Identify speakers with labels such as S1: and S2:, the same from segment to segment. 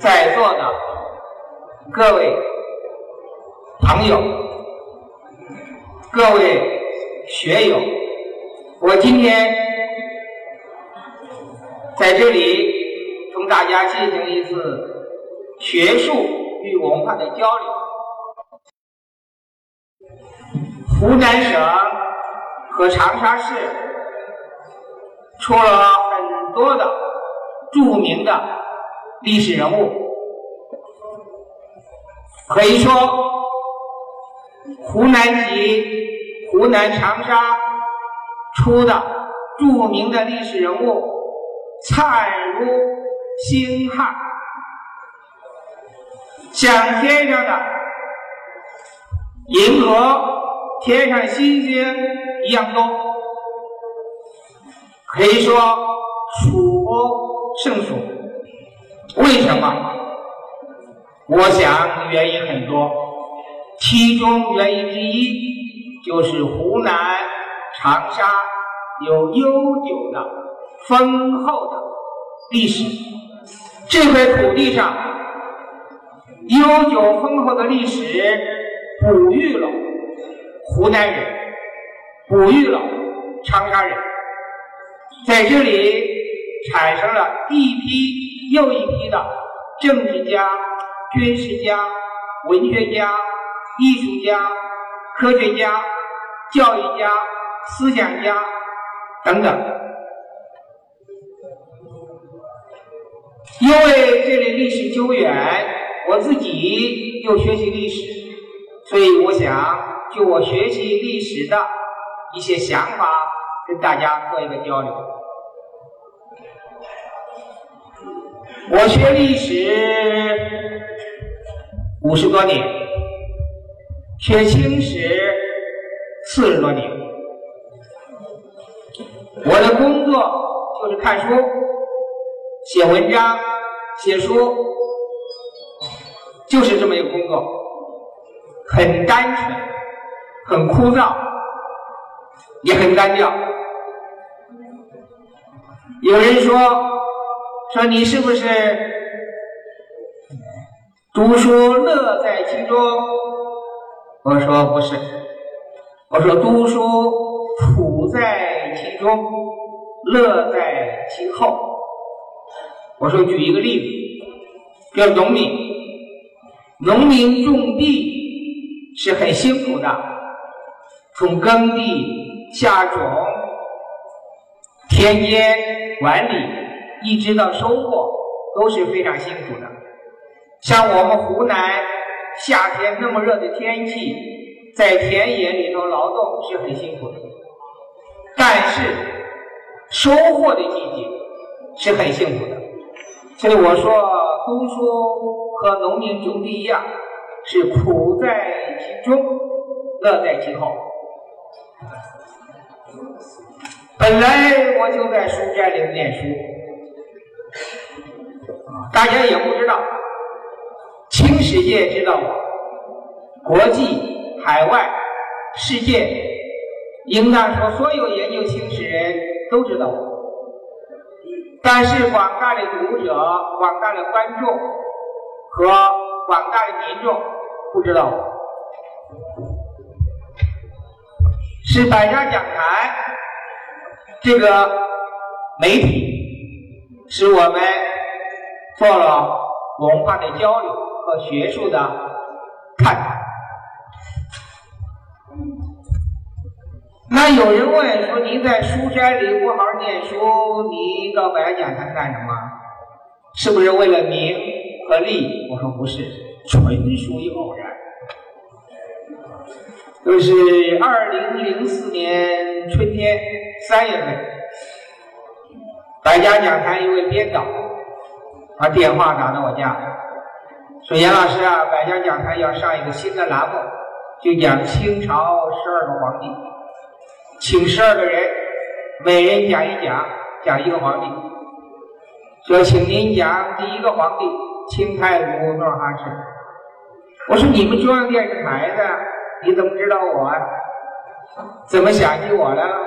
S1: 在座的各位朋友、各位学友，我今天在这里同大家进行一次学术与文化的交流。湖南省和长沙市出了很多的著名的历史人物，可以说湖南籍、湖南长沙出的著名的历史人物灿如星汉，像天上的银河。天上星星一样多，可以说数不胜数。为什么？我想原因很多，其中原因之一就是湖南长沙有悠久的、丰厚的历史。这块土地上悠久丰厚的历史，哺育了。湖南人哺育了长沙人，在这里产生了一批又一批的政治家、军事家、文学家、艺术家、科学家、教育家、思想家等等。因为这里历史久远，我自己又学习历史，所以我想。就我学习历史的一些想法，跟大家做一个交流。我学历史五十多年，学清史四十多年。我的工作就是看书、写文章、写书，就是这么一个工作，很单纯。很枯燥，也很单调。有人说：“说你是不是读书乐在其中？”我说：“不是。”我说：“读书苦在其中，乐在其后。”我说：“举一个例子，比如农民，农民种地是很辛苦的。”从耕地、下种、田间管理，一直到收获，都是非常辛苦的。像我们湖南夏天那么热的天气，在田野里头劳动是很辛苦的。但是收获的季节是很幸福的。所以我说，读书和农民种地一样，是苦在其中，乐在其后。本来我就在书斋里念书，大家也不知道，清史界知道，国际、海外、世界，应当说所有研究清史人都知道。但是广大的读者、广大的观众和广大的民众不知道。是百家讲坛这个媒体，使我们做了文化的交流和学术的探讨。那有人问说：“您在书斋里不好好念书，你到百家讲坛干什么？是不是为了名和利？”我说：“不是，纯属于偶然。”就是二零零四年春天三月份，百家讲坛一位编导把电话打到我家，说：“严老师啊，百家讲坛要上一个新的栏目，就讲清朝十二个皇帝，请十二个人，每人讲一讲，讲一个皇帝。说，请您讲第一个皇帝清太祖努尔哈赤。我说你们中央电视台的。”你怎么知道我？怎么想起我来了？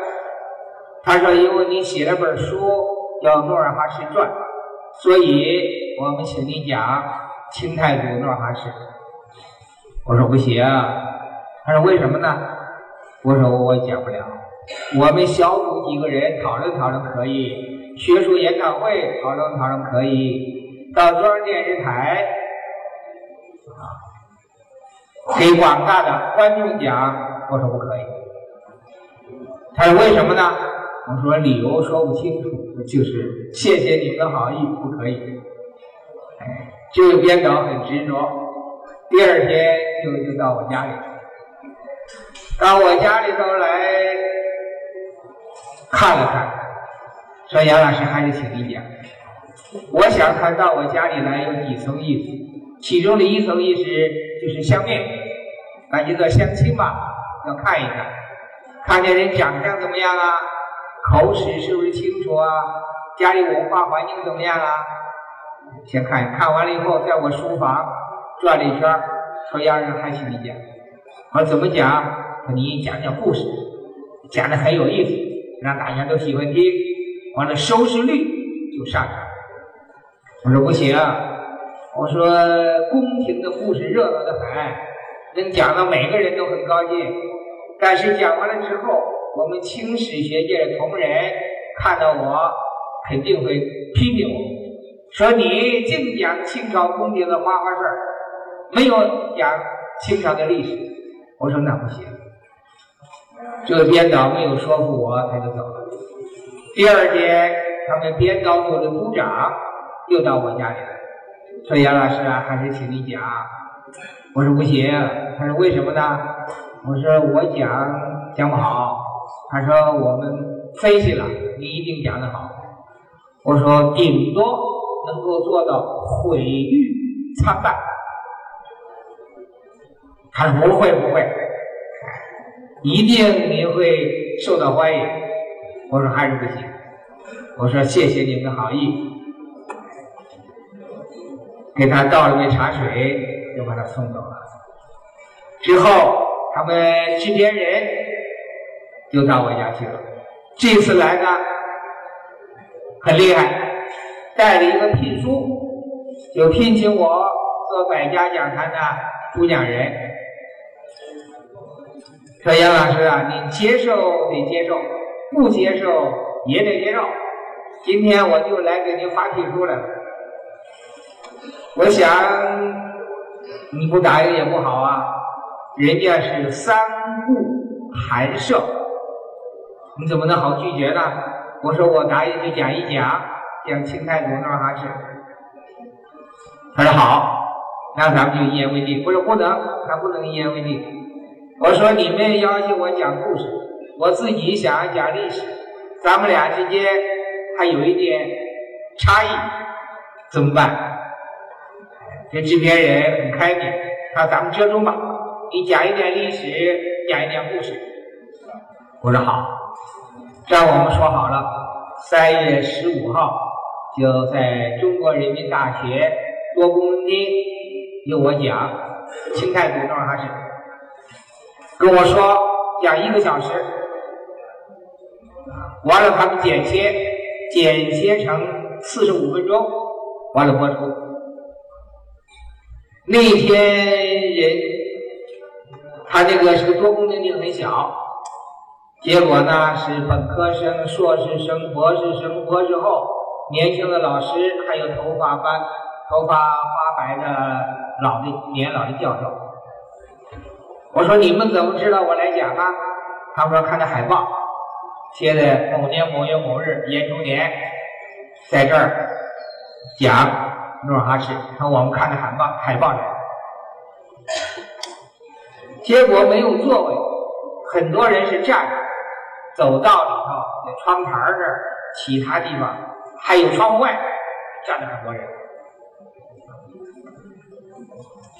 S1: 他说：“因为你写了本书叫《努尔哈赤传》，所以我们请你讲清太祖诺哈赤。我说不行，他说为什么呢？我说我讲不了。我们小组几个人讨论讨论可以，学术研讨会讨论讨论可以，到中央电视台啊给广大的观众讲，我说不可以。他说为什么呢？我说理由说不清楚，就是谢谢你们的好意，不可以。哎，这个编导很执着，第二天就就到我家里，到我家里头来。看了看，说杨老师还是请一点。我想他到我家里来有几层意思，其中的一层意思就是相面，那就叫相亲吧，要看一看，看见人长相怎么样啊，口齿是不是清楚啊，家里文化环境怎么样啊？先看看完了以后，在我书房转了一圈，说杨老师还请你讲。我说怎么讲？你讲讲故事，讲的很有意思。让大家都喜欢听，完了收视率就上涨。我说不行，我说宫廷的故事热闹的很，能讲到每个人都很高兴。但是讲完了之后，我们清史学界的同仁看到我，肯定会批评我，说你净讲清朝宫廷的花花事儿，没有讲清朝的历史。我说那不行。这个编导没有说服我，他就走了。第二天，他们编导组的组长又到我家里来，说：“杨老师啊，还是请你讲。”我说：“不行。”他说：“为什么呢？”我说：“我讲讲不好。”他说：“我们分析了，你一定讲得好。”我说：“顶多能够做到毁誉参半。”他说：“不会，不会。”一定你会受到欢迎。我说还是不行。我说谢谢你们的好意，给他倒了杯茶水，又把他送走了。之后，他们制片人又到我家去了。这次来呢，很厉害，带了一个聘书，就聘请我做百家讲坛的主讲人。说杨老师啊，你接受得接受，不接受也得接受。今天我就来给您发聘书了。我想你不答应也不好啊，人家是三顾寒舍，你怎么能好拒绝呢？我说我答应就讲一讲，讲清太祖那哈是。他说好，那咱们就一言为定。我说不能，他不能一言为定。我说你们要求我讲故事，我自己想要讲历史，咱们俩之间还有一点差异，怎么办？这制片人很开明，他说咱们折中吧，你讲一点历史，讲一点故事。我说好，这我们说好了，三月十五号就在中国人民大学多功能厅由我讲清太祖诺哈氏。跟我说讲一个小时，完了他们剪切，剪切成四十五分钟，完了播出。那天人他这个是个多功能厅很小，结果呢是本科生、硕士生、博士生、博士后，年轻的老师，还有头发斑、头发发白的老的年老的教授。我说你们怎么知道我来讲呢？他们说看的海报，贴的某年某月某日严中年在这儿讲努尔哈赤，说我们看的海报海报来，结果没有座位，很多人是站着，走道里头、在窗台这儿、其他地方还有窗户外站着很多人。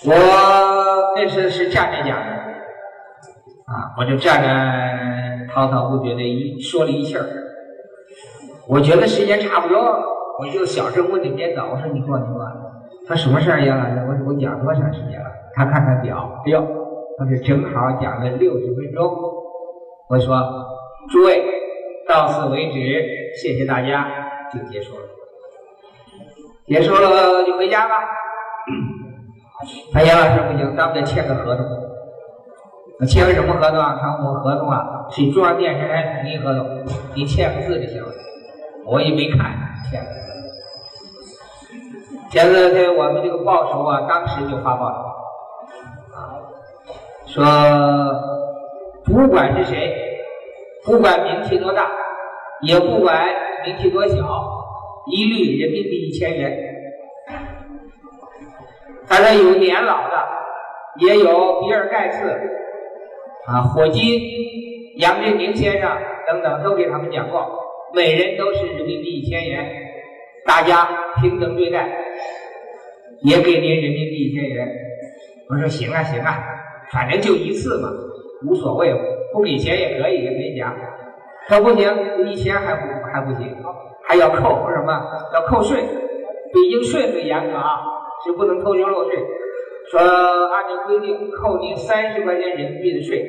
S1: 我那时是站着讲的。啊，我就站着滔滔不绝的一说了一气儿，我觉得时间差不多，我就小声问那编导，我说你过你过，他什么事儿呀？我说我讲多长时间了？他看看表，哎呦，他说正好讲了六十分钟。我说诸位到此为止，谢谢大家，就结束了。结束了就回家吧。哎杨老师不行，咱们得签个合同。签个什么合同啊？看我合同啊是中央电视台统一合同，你签个字就行了。我也没看，签个字。签字在我们这个报酬啊，当时就发报了，啊，说不管是谁，不管名气多大，也不管名气多小，一律人民币一千元。他说有年老的，也有比尔盖茨，啊，霍金、杨振宁先生等等，都给他们讲过，每人都是人民币一千元，大家平等对待，也给您人民币一千元。我说行啊行啊，反正就一次嘛，无所谓，不给钱也可以，也没讲。说不行，一千还不还不行，还要扣说什么？要扣税，北京税很严格啊。是不能偷税漏税，说按照规定扣你三十块钱人民币的税，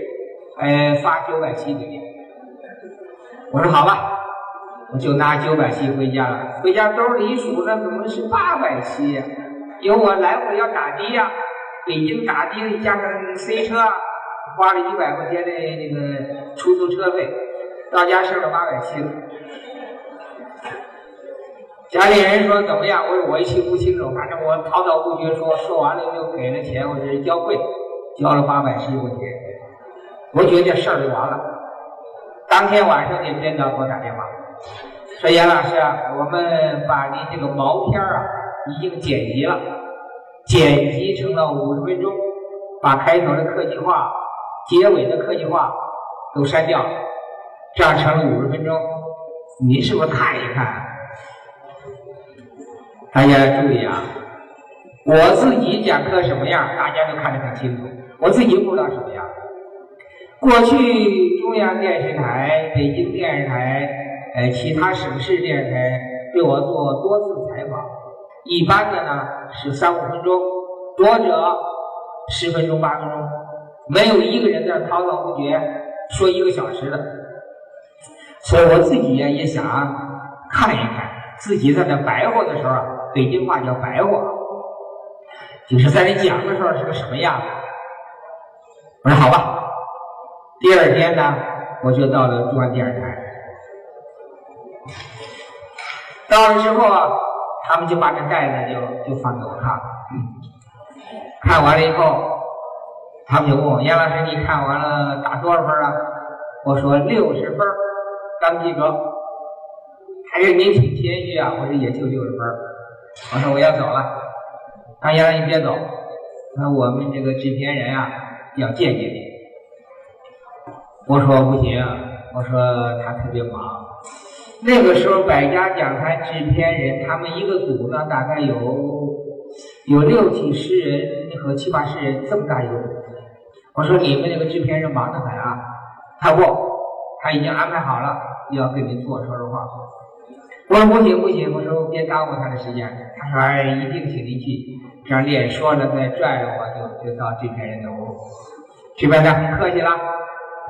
S1: 哎，发九百七给你。我说好吧，我就拿九百七回家了。回家兜里一数，那怎么是八百七呀？因为我来回要打的呀，北京打的加上 C 车，花了一百块钱的那个出租车费，到家剩了八百七。家里人说怎么样？我我一清不清楚，反正我滔滔不绝说，说完了就给了钱，我是交贵，交了八百十块钱。我觉得这事儿就完了。当天晚上，你们领导给我打电话，说杨老师啊，我们把您这个毛片啊已经剪辑了，剪辑成了五十分钟，把开头的客气话、结尾的客气话都删掉，这样成了五十分钟。您是不是看一看？大家注意啊！我自己讲课什么样，大家都看得很清楚。我自己不知道什么样。过去中央电视台、北京电视台、呃其他省市电视台对我做多次采访，一般的呢是三五分钟，多者十分钟、八分钟，没有一个人在滔滔不绝说一个小时的。所以我自己呀也想看一看，自己在那白活的时候。北京话叫白话，就是在你讲的时候是个什么样子。我说好吧。第二天呢，我就到了中央电视台。到了之后啊，他们就把这袋子就就放给我看。看完了以后，他们就问我：“杨老师，你看完了打多少分啊？”我说：“六十分，刚及格。”还是您挺谦虚啊。我说：“也就六十分。”我说我要走了，他杨老师你别走，那我们这个制片人啊要见见你。我说不行，我说他特别忙。那个时候百家讲坛制片人他们一个组呢，大概有有六七十人和七八十人这么大一个组。我说你们这个制片人忙得很啊，他不，他已经安排好了要跟你做说说话。我说不行不行，我说别耽误他的时间。他说哎，一定请您去。这样脸说着再拽着我就就到制片人的屋。制片人很客气了，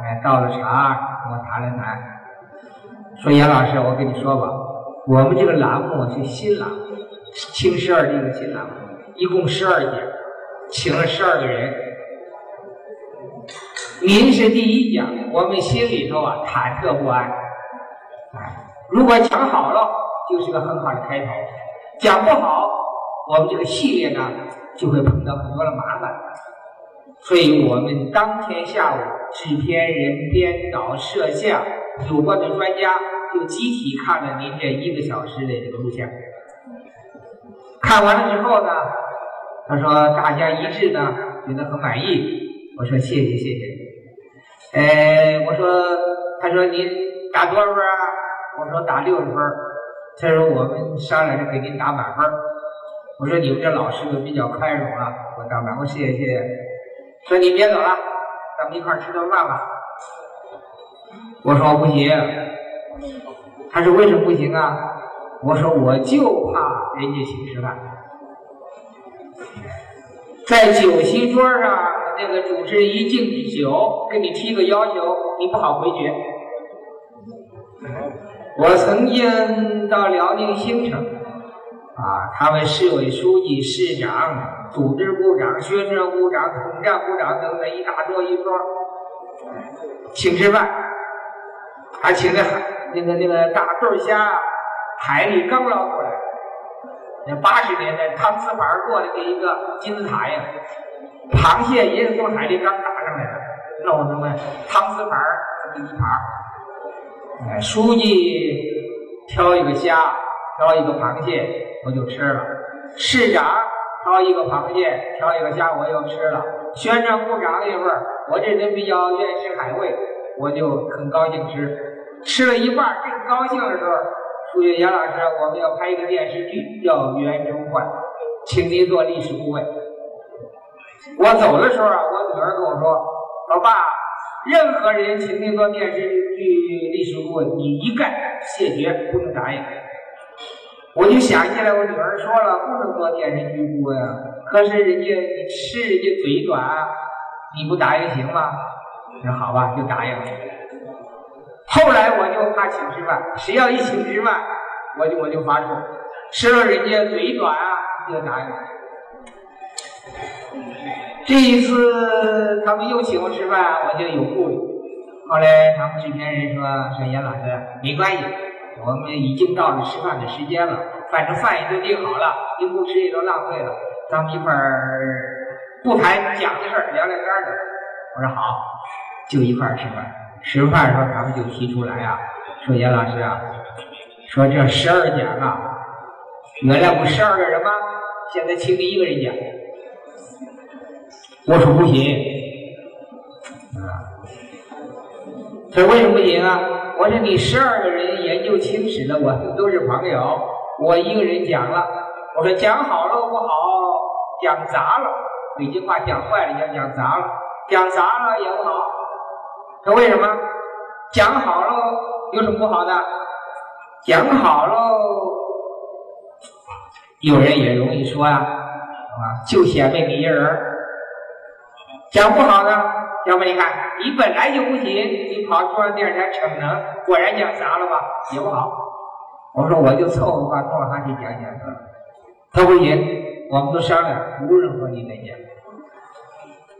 S1: 哎，倒了茶跟我谈了谈，说杨老师，我跟你说吧，我们这个栏目是新栏目，青十二这个新栏目，一共十二节，请了十二个人。您是第一讲，我们心里头啊忐忑不安，如果讲好了，就是个很好的开头；讲不好，我们这个系列呢就会碰到很多的麻烦。所以我们当天下午，制片人、编导、摄像有关的专家就集体看了您这一个小时的这个录像。看完了之后呢，他说大家一致呢觉得很满意。我说谢谢谢谢。呃，我说他说您打多少分啊？我说打六十分他说我们商量着给您打满分我说你们这老师都比较宽容了，我打满，我谢谢谢谢。说你别走了，咱们一块吃顿饭吧。我说不行。他说为什么不行啊？我说我就怕人家请吃饭，在酒席桌上，那个主持人一敬酒，跟你提个要求，你不好回绝。我曾经到辽宁兴城，啊，他们市委书记、市长、组织部长、宣传部长、统战部长等等一大桌一桌，请吃饭，还请的海那个那个大对虾，海里刚捞出来，那八十年代搪瓷盘做的跟一个金字塔一样，螃蟹也是从海里刚打上来的，弄什么汤瓷盘这么一盘，哎，书记挑一个虾，挑一个螃蟹。我就吃了，市长挑一个螃蟹，挑一个虾，我又吃了。宣传部长那会儿，我这人比较愿意吃海味，我就很高兴吃。吃了一半，正高兴的时候，书记杨老师，我们要拍一个电视剧，叫《袁崇焕》，请您做历史顾问。我走的时候啊，我女儿跟我说：“老爸，任何人请您做电视剧历史顾问，你一概谢绝，不能答应。”我就想起来，我女儿说了不能做电视剧顾问，可是人家你吃人家嘴短，你不答应行吗？那好吧，就答应了。后来我就怕请吃饭，谁要一请吃饭，我就我就发怵，吃了人家嘴短啊，就答应。这一次他们又请我吃饭，我就有顾虑。后来他们制片人说：“说严老师，没关系。”我们已经到了吃饭的时间了，反正饭也都订好了，你不吃也都浪费了。咱们一块儿不谈讲的事儿，聊聊天儿的。我说好，就一块儿吃饭。吃饭的时候，他们就提出来啊，说严老师啊，说这十二讲啊，原来不十二个人吗？现在请你一个人讲。我说不行，啊，他为什么不行啊？我说你十二个人研究清史的，我都是朋友，我一个人讲了。我说讲好了不好，讲砸了。北京话讲坏了讲讲砸了，讲砸了也不好。他为什么？讲好了有什么不好的？讲好了，有人也容易说呀，啊，就显摆你一人。讲不好呢？要不你看，你本来就不行，你跑中央电视台逞能，果然讲砸了吧，也不好。我说我就凑合把诺尔哈赤讲讲得了。他不行，我们都商量，无人和你再讲。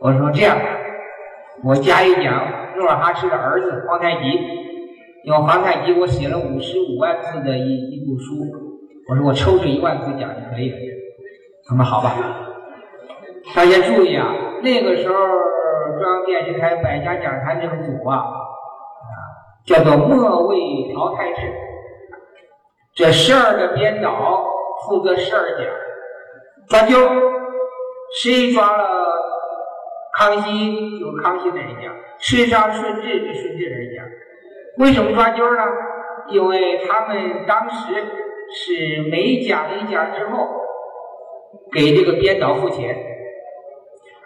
S1: 我说这样，我加一讲诺尔哈赤的儿子皇太极，因为皇太极我写了五十五万字的一一部书，我说我抽出一万字讲就可以了。他说好吧。大家注意啊，那个时候。中央电视台百家讲坛这个组啊，叫做末位淘汰制。这十二个编导负责十二讲，抓阄，谁抓了康熙就康熙的人讲，谁抓顺治就顺治的人讲。为什么抓阄呢？因为他们当时是每讲一讲之后，给这个编导付钱。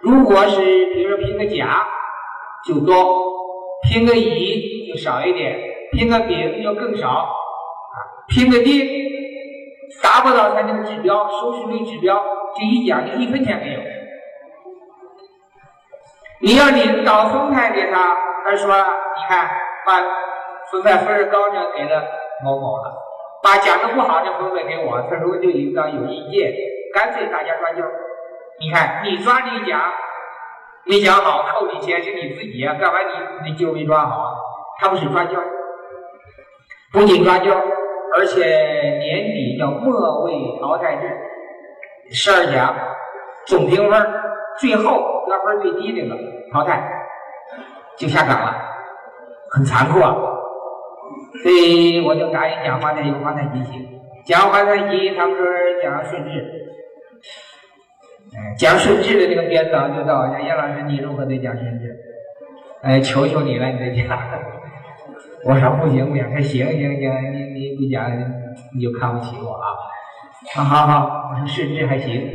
S1: 如果是比如说拼个甲就多，拼个乙就少一点，拼个丙就更少，啊，拼个丁达不到他那个指标，收视率指标，这一奖就一分钱没有。你要领导分派给他，他说你看把分派分儿高的给了某某了，把讲的不好的分配给我，他说对领导有意见，干脆大家抓阄。你看，你抓你讲，没讲好，扣你钱是你自己，干嘛你你就没抓好啊？他不是抓阄，不仅抓阄，而且年底叫末位淘汰制，十二讲总评分，最后得分最低那个淘汰，就下岗了，很残酷啊。所以我就答应讲皇太极，皇太极行，讲皇太极，他们说讲顺治。哎讲顺治的这个编导就到，我杨老师，你如何对讲顺治？哎，求求你了，你再讲。我说不行不行，他行行行，你你不讲你就看不起我啊！好好好，我说顺治还行，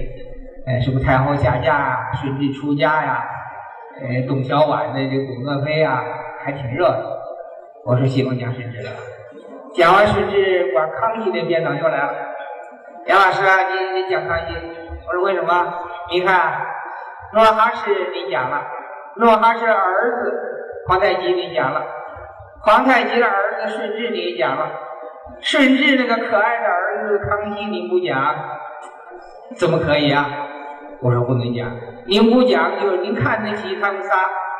S1: 哎，什么太后下嫁，顺治出家呀，哎，董小宛的这董鄂妃啊，还挺热闹。我说行，我讲顺治了。讲完顺治，管康熙的编导又来了，杨老师啊，你你讲康熙。我说为什么？你看，诺哈赤你讲了，诺哈赤儿子皇太极你讲了，皇太极的儿子顺治你讲了，顺治那个可爱的儿子康熙，你不讲，怎么可以啊？我说不能讲，您不讲就是您看得起他们仨，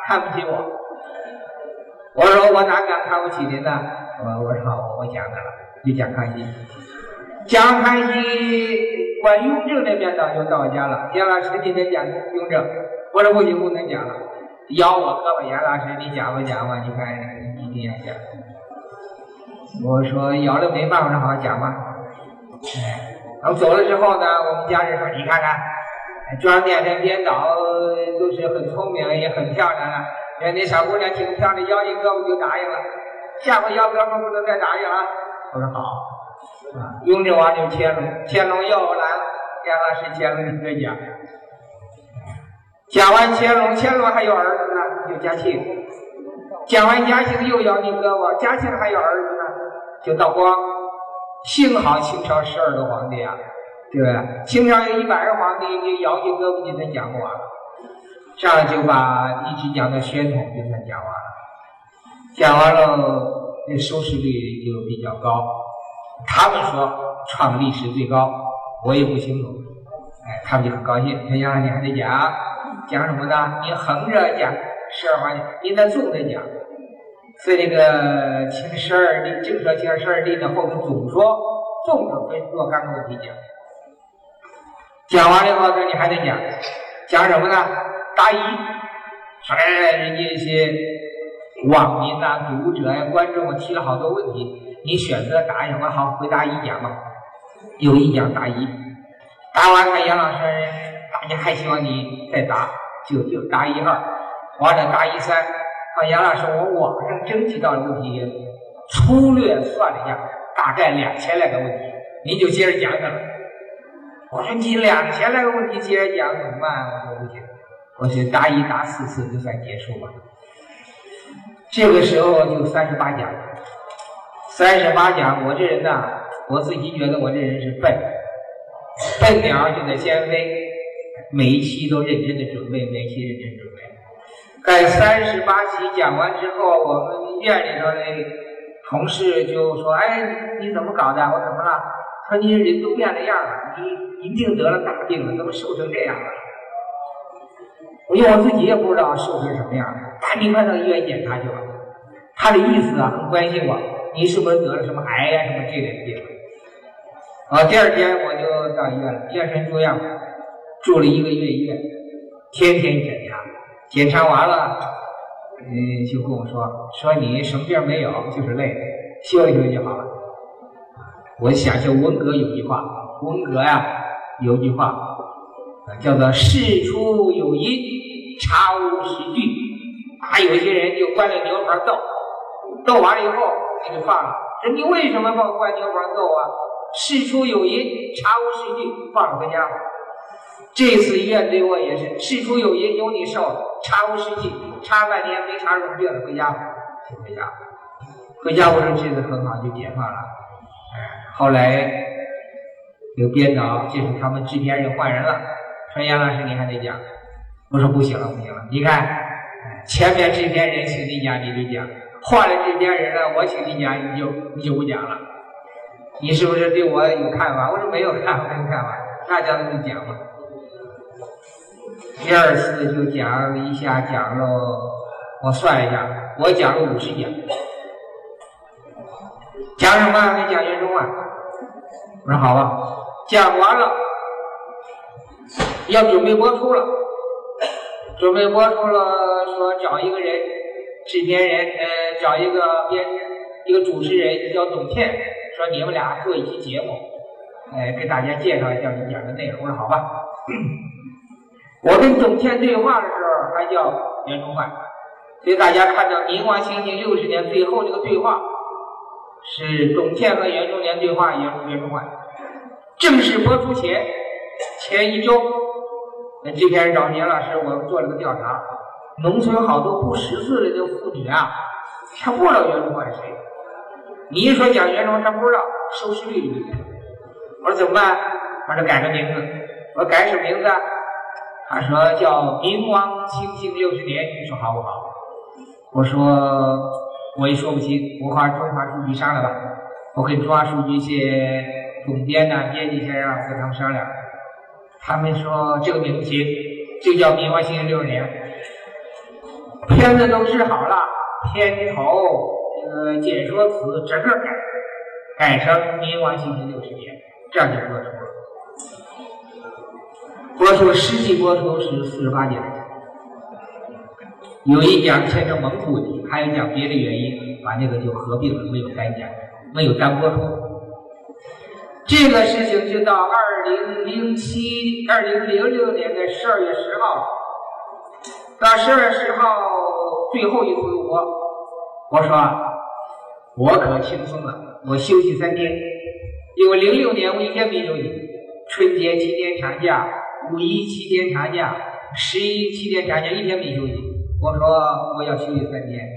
S1: 看不起我。我说我哪敢看不起您呢？我我说好，我讲他了，就讲康熙。讲康熙，关雍正那边早就到家了。严老师今天讲雍正，我说不行，不能讲了。咬我胳膊，严老师，你讲吧讲吧，你看一定要讲。我说咬了没办法，好讲吧。哎，然后走了之后呢，我们家人说，你看看，装点的编导都是很聪明，也很漂亮的。人那小姑娘挺漂亮，咬一胳膊就答应了。下回咬胳膊不能再答应啊。我说好。雍正王就乾隆，乾隆又来了，严老师乾隆你再讲。讲完乾隆，乾隆还有儿子呢，就嘉庆。讲完嘉庆又咬你胳膊，嘉庆还有儿子呢，就道光。幸好清朝十二个皇帝啊，对不对？清朝有一百个皇帝，你咬你胳膊就算讲不完了。这样就把一直讲到宣统就算讲完了。讲完了，这收视率就比较高。他们说创历史最高，我也不清楚。哎，他们就很高兴。他讲你还得讲。讲什么呢？你横着讲十二环节，你得纵着讲。所以这个清十二历，正说清十二历的后面总说，纵着分若干个问题讲。讲完了以后，说你还得讲，讲什么呢？答疑。说哎，人家一些网民呐、读者呀、观众我提了好多问题，你选择答什么？好，回答一讲吧。有一讲答一，答完看杨老师。大家还希望你再答，就就答一二，完了答一三。看杨老师，我网上征集到的问题，粗略算了一下，大概两千来个问题，您就接着讲讲。我说你两千来个问题接着讲怎么办？我说不行，我说答一答四次就算结束吧。这个时候就三十八讲，三十八讲，我这人呐，我自己觉得我这人是笨，笨鸟就得先飞。每一期都认真的准备，每一期认真准备。在三十八期讲完之后，我们院里头的同事就说：“哎，你怎么搞的？我怎么了？”说：“你人都变了样了，你一定得了大病了，怎么瘦成这样了？”因为我自己也不知道瘦成什么样了，赶紧快到医院检查去了。他的意思啊，很关心我，你是不是得了什么癌呀，什么这类的病？啊，第二天我就到医院了，精神住院。住了一个月医院，天天检查，检查完了，嗯，就跟我说说你什么病没有，就是累，休息休息就好了。我想起文革有句话，文革呀有句话，叫做事出有因，查无实据。啊，有些人就关了牛棚斗，斗完了以后就放了，说你为什么把我关牛棚斗啊？事出有因，查无实据，放回家。这次医院对我也是事出有因，有你受，查无实据，查半天没查出病来，回家，就回家，回家我说这次很好，就解放了。后来有编导，就是他们制片人换人了，说杨老师你还得讲，我说不行了，不行了，你看前面制片人请你讲你得讲，换了制片人了，我请你讲你就你就不讲了，你是不是对我有看法？我说没有看法，没有看法，那讲就讲嘛。第二次就讲一下，讲了，我算一下，我讲了五十讲，讲什么？讲袁中啊。我说好吧，讲完了，要准备播出了，准备播出了，说找一个人，制片人，呃，找一个编，一个主持人叫董倩，说你们俩做一期节目，哎，给大家介绍一下你讲的内容。好吧。我跟董倩对话的时候还叫袁崇焕，所以大家看到明王清庆六十年最后这个对话，是董倩和袁崇年对话，袁袁崇焕。正式播出前前一周，那制片人找年老师，我们做了个调查，农村好多不识字的这妇女啊，她不知道袁崇焕是谁。你一说讲袁崇，她不知道，收视率就低。我说怎么办？他说改个名字。我说改什么名字？他说叫明王清庆六十年，你说好不好？我说我也说不清，我画中华书局上了吧。我跟中华书局一些总编呐、编辑先生跟他们商量，他们说这个名字行，就叫《民国新六十年》。片子都制好了，片头、这个解说词整个改，改成《民国新六十年》，这样就播出了。播出实际播出是四十八讲，有一讲牵扯蒙古问题，还有一讲别的原因，把那个就合并了，没有单讲，没有单播出。这个事情就到二零零七、二零零六年的十二月十号，到十二月十号最后一次我我说我可轻松了，我休息三天，因为零六年我一天没休息，春节七天长假，五一七天长假，十一七天长假，一天没休息。我说我要休息三天，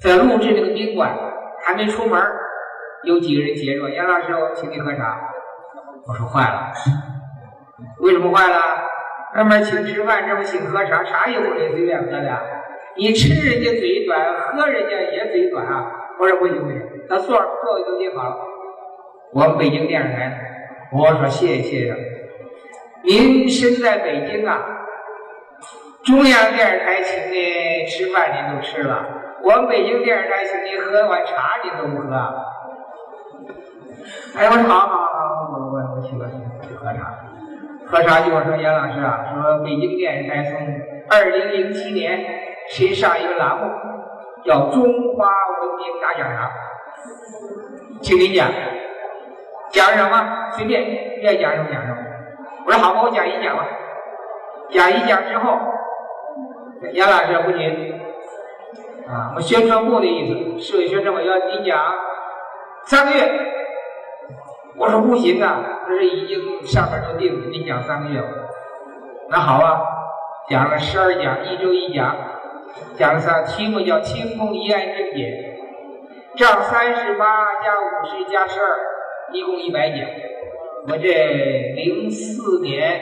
S1: 在录制那个宾馆还没出门，有几个人接着杨老师，我请你喝茶。我说坏了，为什么坏了？那么请吃饭，这么请喝茶，茶也不能随便喝的。你吃人家嘴短，喝人家也嘴短啊。我说不行不行，那座座位都订好了。我们北京电视台，我说谢谢先生，您身在北京啊，中央电视台请您吃饭您都吃了，我们北京电视台请您喝碗茶您都不喝。哎，我说好好好，我我我去我去去喝茶，喝茶就我说杨老师啊，说北京电视台从二零零七年新上一个栏目，叫中华文明大讲堂，请您讲，讲什么随便愿意讲什么讲什么。我说好吧，我讲一讲吧。讲一讲之后，杨老师不行啊，我宣传部的意思，市委宣传部要你讲三个月。我说不行啊，这是已经上面都定了，你讲三个月。那好啊，讲了十二讲，一周一讲，讲了三，题目叫“清空一案正解”，账三十八加五十加十二，一共一百讲。我这零四年、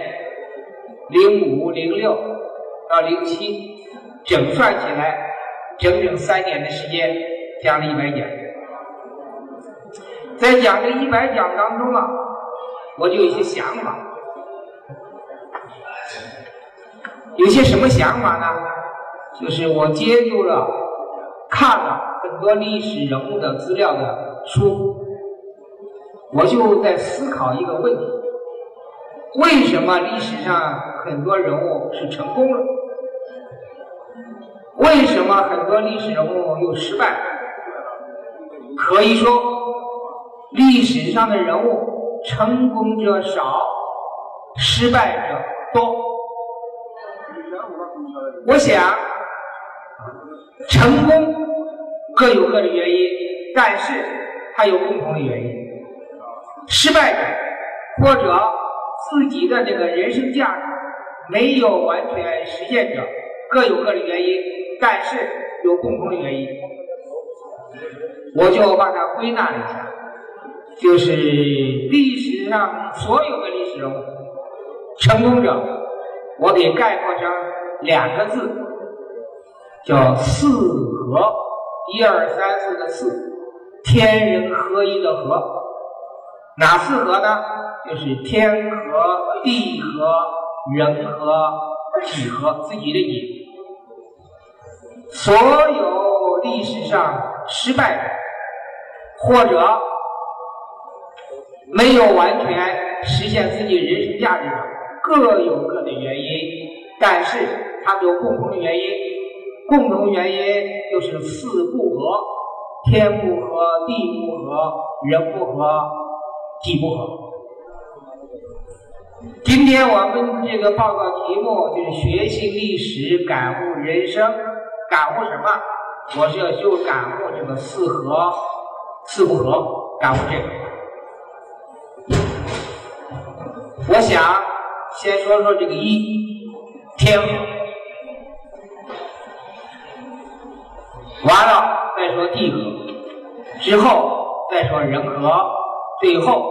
S1: 零五、零六到零七，整算起来，整整三年的时间讲了一百讲。在讲这一百讲当中啊，我就有一些想法，有些什么想法呢？就是我接触了、看了很多历史人物的资料的书，我就在思考一个问题：为什么历史上很多人物是成功了？为什么很多历史人物又失败？可以说，历史上的人物成功者少，失败者多。我想，成功各有各的原因，但是它有共同的原因。失败者或者自己的这个人生价值没有完全实现者，各有各的原因，但是有共同的原因。我就把它归纳了一下，就是历史上所有的历史人物成功者，我给概括成两个字，叫四合，一二三四个四，天人合一的合。哪四合呢？就是天合、地合、人合、己合，自己的己。所有历史上失败者，或者没有完全实现自己人生价值的，各有各的原因，但是他们有共同的原因，共同原因就是四不和：天不和、地不和、人不和、己不和。今天我们这个报告题目就是学习历史，感悟人生。感悟什么？我是要就感悟这个四合、四不合，感悟这个。我想先说说这个一天。合，完了再说地合，之后再说人和，最后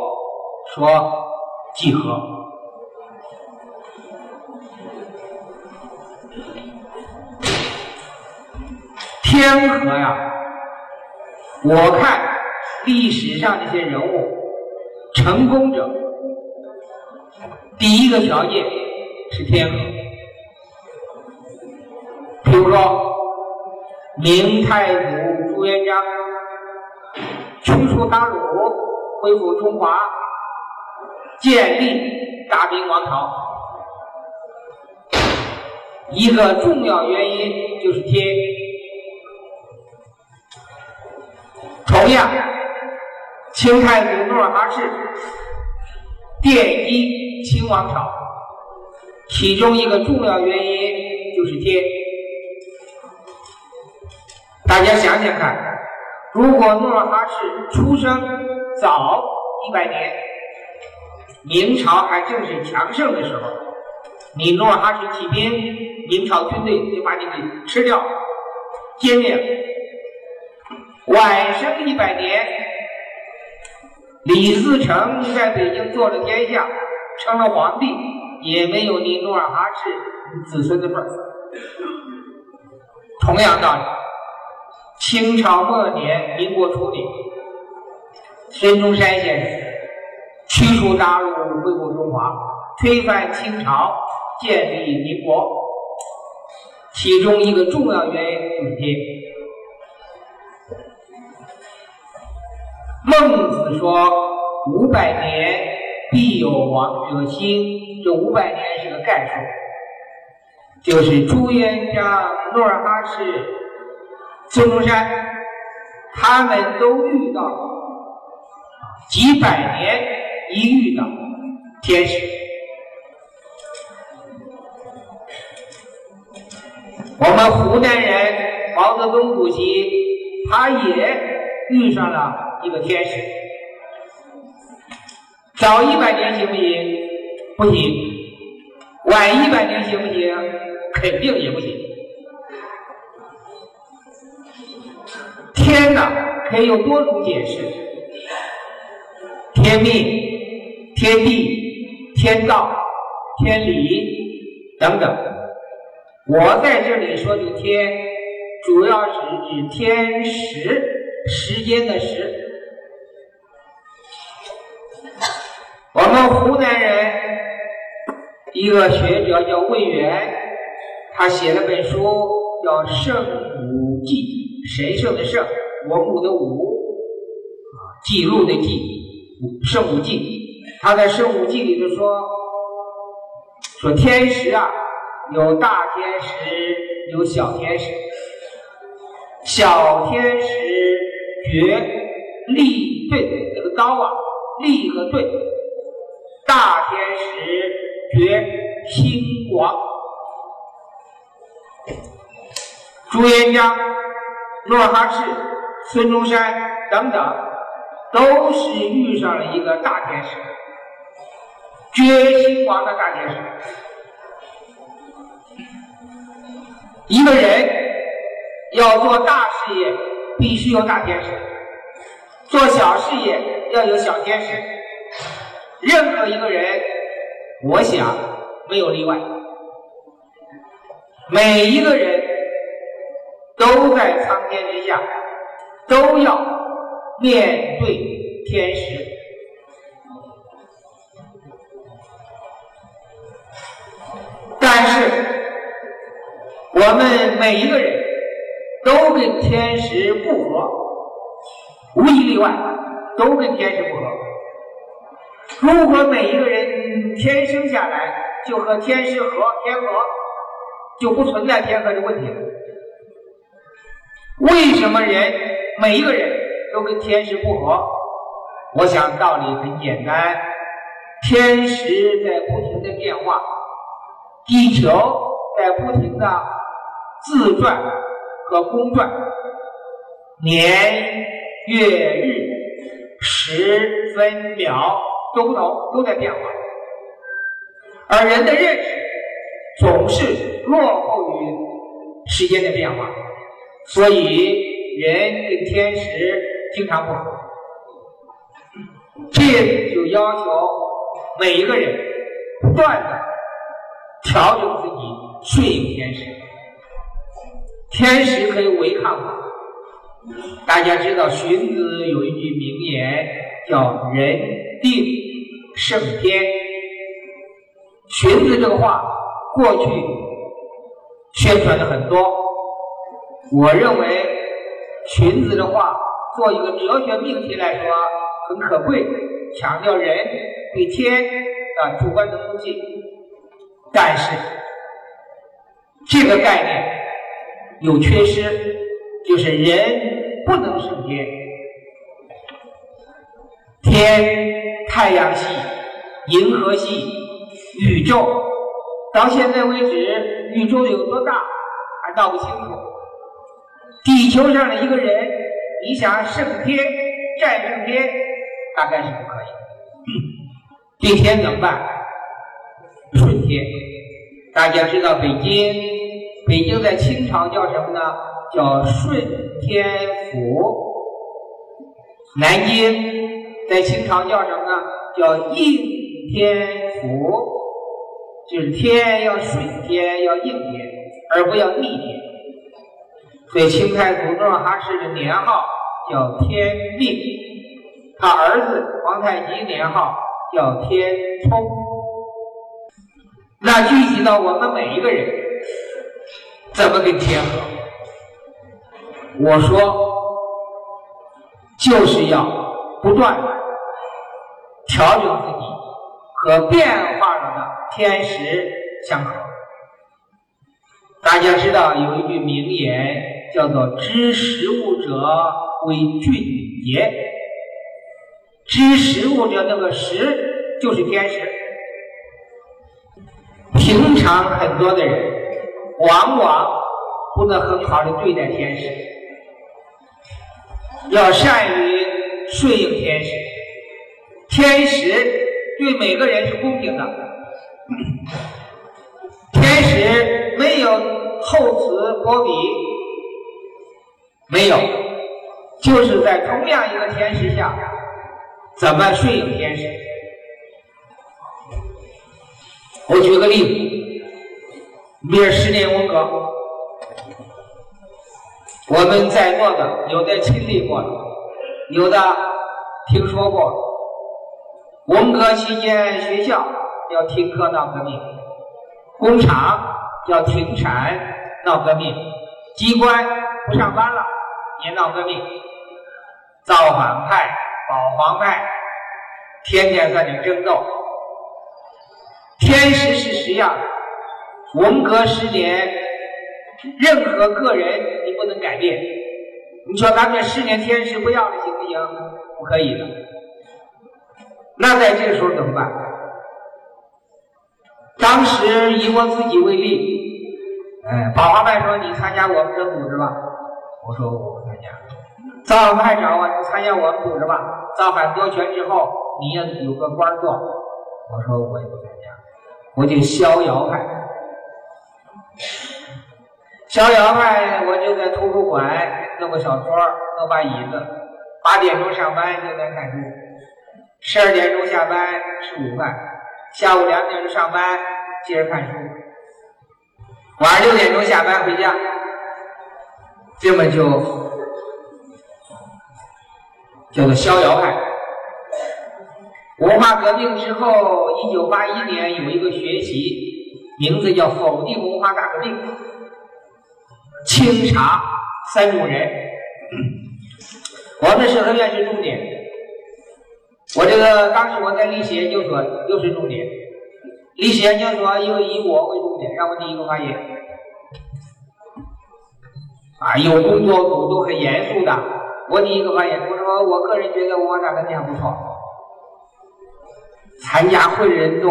S1: 说几何。天河呀，我看历史上这些人物成功者，第一个条件是天和。比如说，明太祖朱元璋驱除鞑虏，恢复中华，建立大明王朝，一个重要原因就是天。同样，清太祖努尔哈赤奠基清王朝，其中一个重要原因就是天。大家想想看，如果努尔哈赤出生早一百年，明朝还正是强盛的时候，你努尔哈赤起兵，明朝军队就把你给吃掉、歼灭。晚生一百年，李自成在北京做了天下，成了皇帝，也没有你努尔哈赤子孙的份儿。同样道理，清朝末年、民国初年，孙中山先生驱除鞑虏，恢复中华，推翻清朝，建立民国，其中一个重要原因就是天。孟子说：“五百年必有王者兴。”这五百年是个概述，就是朱元璋、努尔哈赤、孙中山，他们都遇到几百年一遇到天使。我们湖南人毛泽东主席，他也遇上了。一个天使，早一百年行不行？不行。晚一百年行不行？肯定也不行。天呐，可以有多种解释：天命、天地、天道、天理等等。我在这里说的天，主要是指天时，时间的时。我们湖南人一个学者叫魏源，他写了本书叫《圣武记》，神圣的圣，文武的武，啊，记录的记，《圣武记》。他在《圣武记》里头说，说天时啊，有大天时，有小天时。小天时绝利钝，这个刀啊，利和钝。大天使觉兴亡，朱元璋、努尔哈赤、孙中山等等，都是遇上了一个大天使，觉兴亡的大天使。一个人要做大事业，必须有大天使；做小事业要有小天使。任何一个人，我想没有例外，每一个人都在苍天之下，都要面对天时。但是，我们每一个人都跟天时不合，无一例外，都跟天时不合。如果每一个人天生下来就和天时合天合，就不存在天合的问题了。为什么人每一个人都跟天时不合？我想道理很简单，天时在不停的变化，地球在不停的自转和公转，年月日时分秒。都不同，都在变化，而人的认识总是落后于时间的变化，所以人跟天时经常不合。这就要求每一个人不断的调整自己，顺应天时。天时可以违抗我，大家知道荀子有一句名言叫“人定胜天”。荀子这个话过去宣传的很多，我认为荀子的话做一个哲学命题来说很可贵，强调人对天啊主观的东西。但是这个概念有缺失，就是人不能胜天，天太阳系、银河系。宇宙到现在为止，宇宙有多大还闹不清楚。地球上的一个人，你想胜天、战胜天，大概是不可以。对天怎么办？顺天。大家知道北京，北京在清朝叫什么呢？叫顺天府。南京在清朝叫什么呢？叫应天府。就是天要顺天，要应天，而不要逆天。所以清太祖努尔哈赤的年号叫天命，他儿子皇太极年号叫天聪。那具体到我们每一个人，怎么跟天合？我说，就是要不断调整自己和变化中的。天时相合，大家知道有一句名言叫做“知时务者为俊杰”。知时务者那个时就是天时。平常很多的人往往不能很好的对待天时，要善于顺应天时。天时对每个人是公平的。天使没有厚此薄彼，没有，就是在同样一个天时下，怎么顺应天时？我举个例子，比如十年文革，我们在座的有的亲历过，有的听说过。文革期间，学校要停课闹革命。工厂要停产闹革命，机关不上班了也闹革命，造反派、保皇派天天在那争斗。天时是实呀，文革十年，任何个人你不能改变。你说咱们这十年天时不要了行不行？不可以的。那在这个时候怎么办？当时以我自己为例，哎，保华派说你参加我们这组织吧，我说我不参加。造反派找我，你参加我们组织吧。造反夺权之后，你要有个官做，我说我也不参加，我就逍遥派。逍遥派，我就在图书馆弄个小桌，弄把椅子，八点钟上班就在看书，十二点钟下班吃午饭。下午两点钟上班，接着看书。晚上六点钟下班回家，这么就叫做逍遥派。文化革命之后，一九八一年有一个学习，名字叫“否定文化大革命”，清查三种人。我们社科院是重点。我这个当时我在历史研究所又是重点，历史研究所又以我为重点，让我第一个发言。啊，有工作组都很严肃的，我第一个发言，我说我个人觉得我大革命不错。参加会人都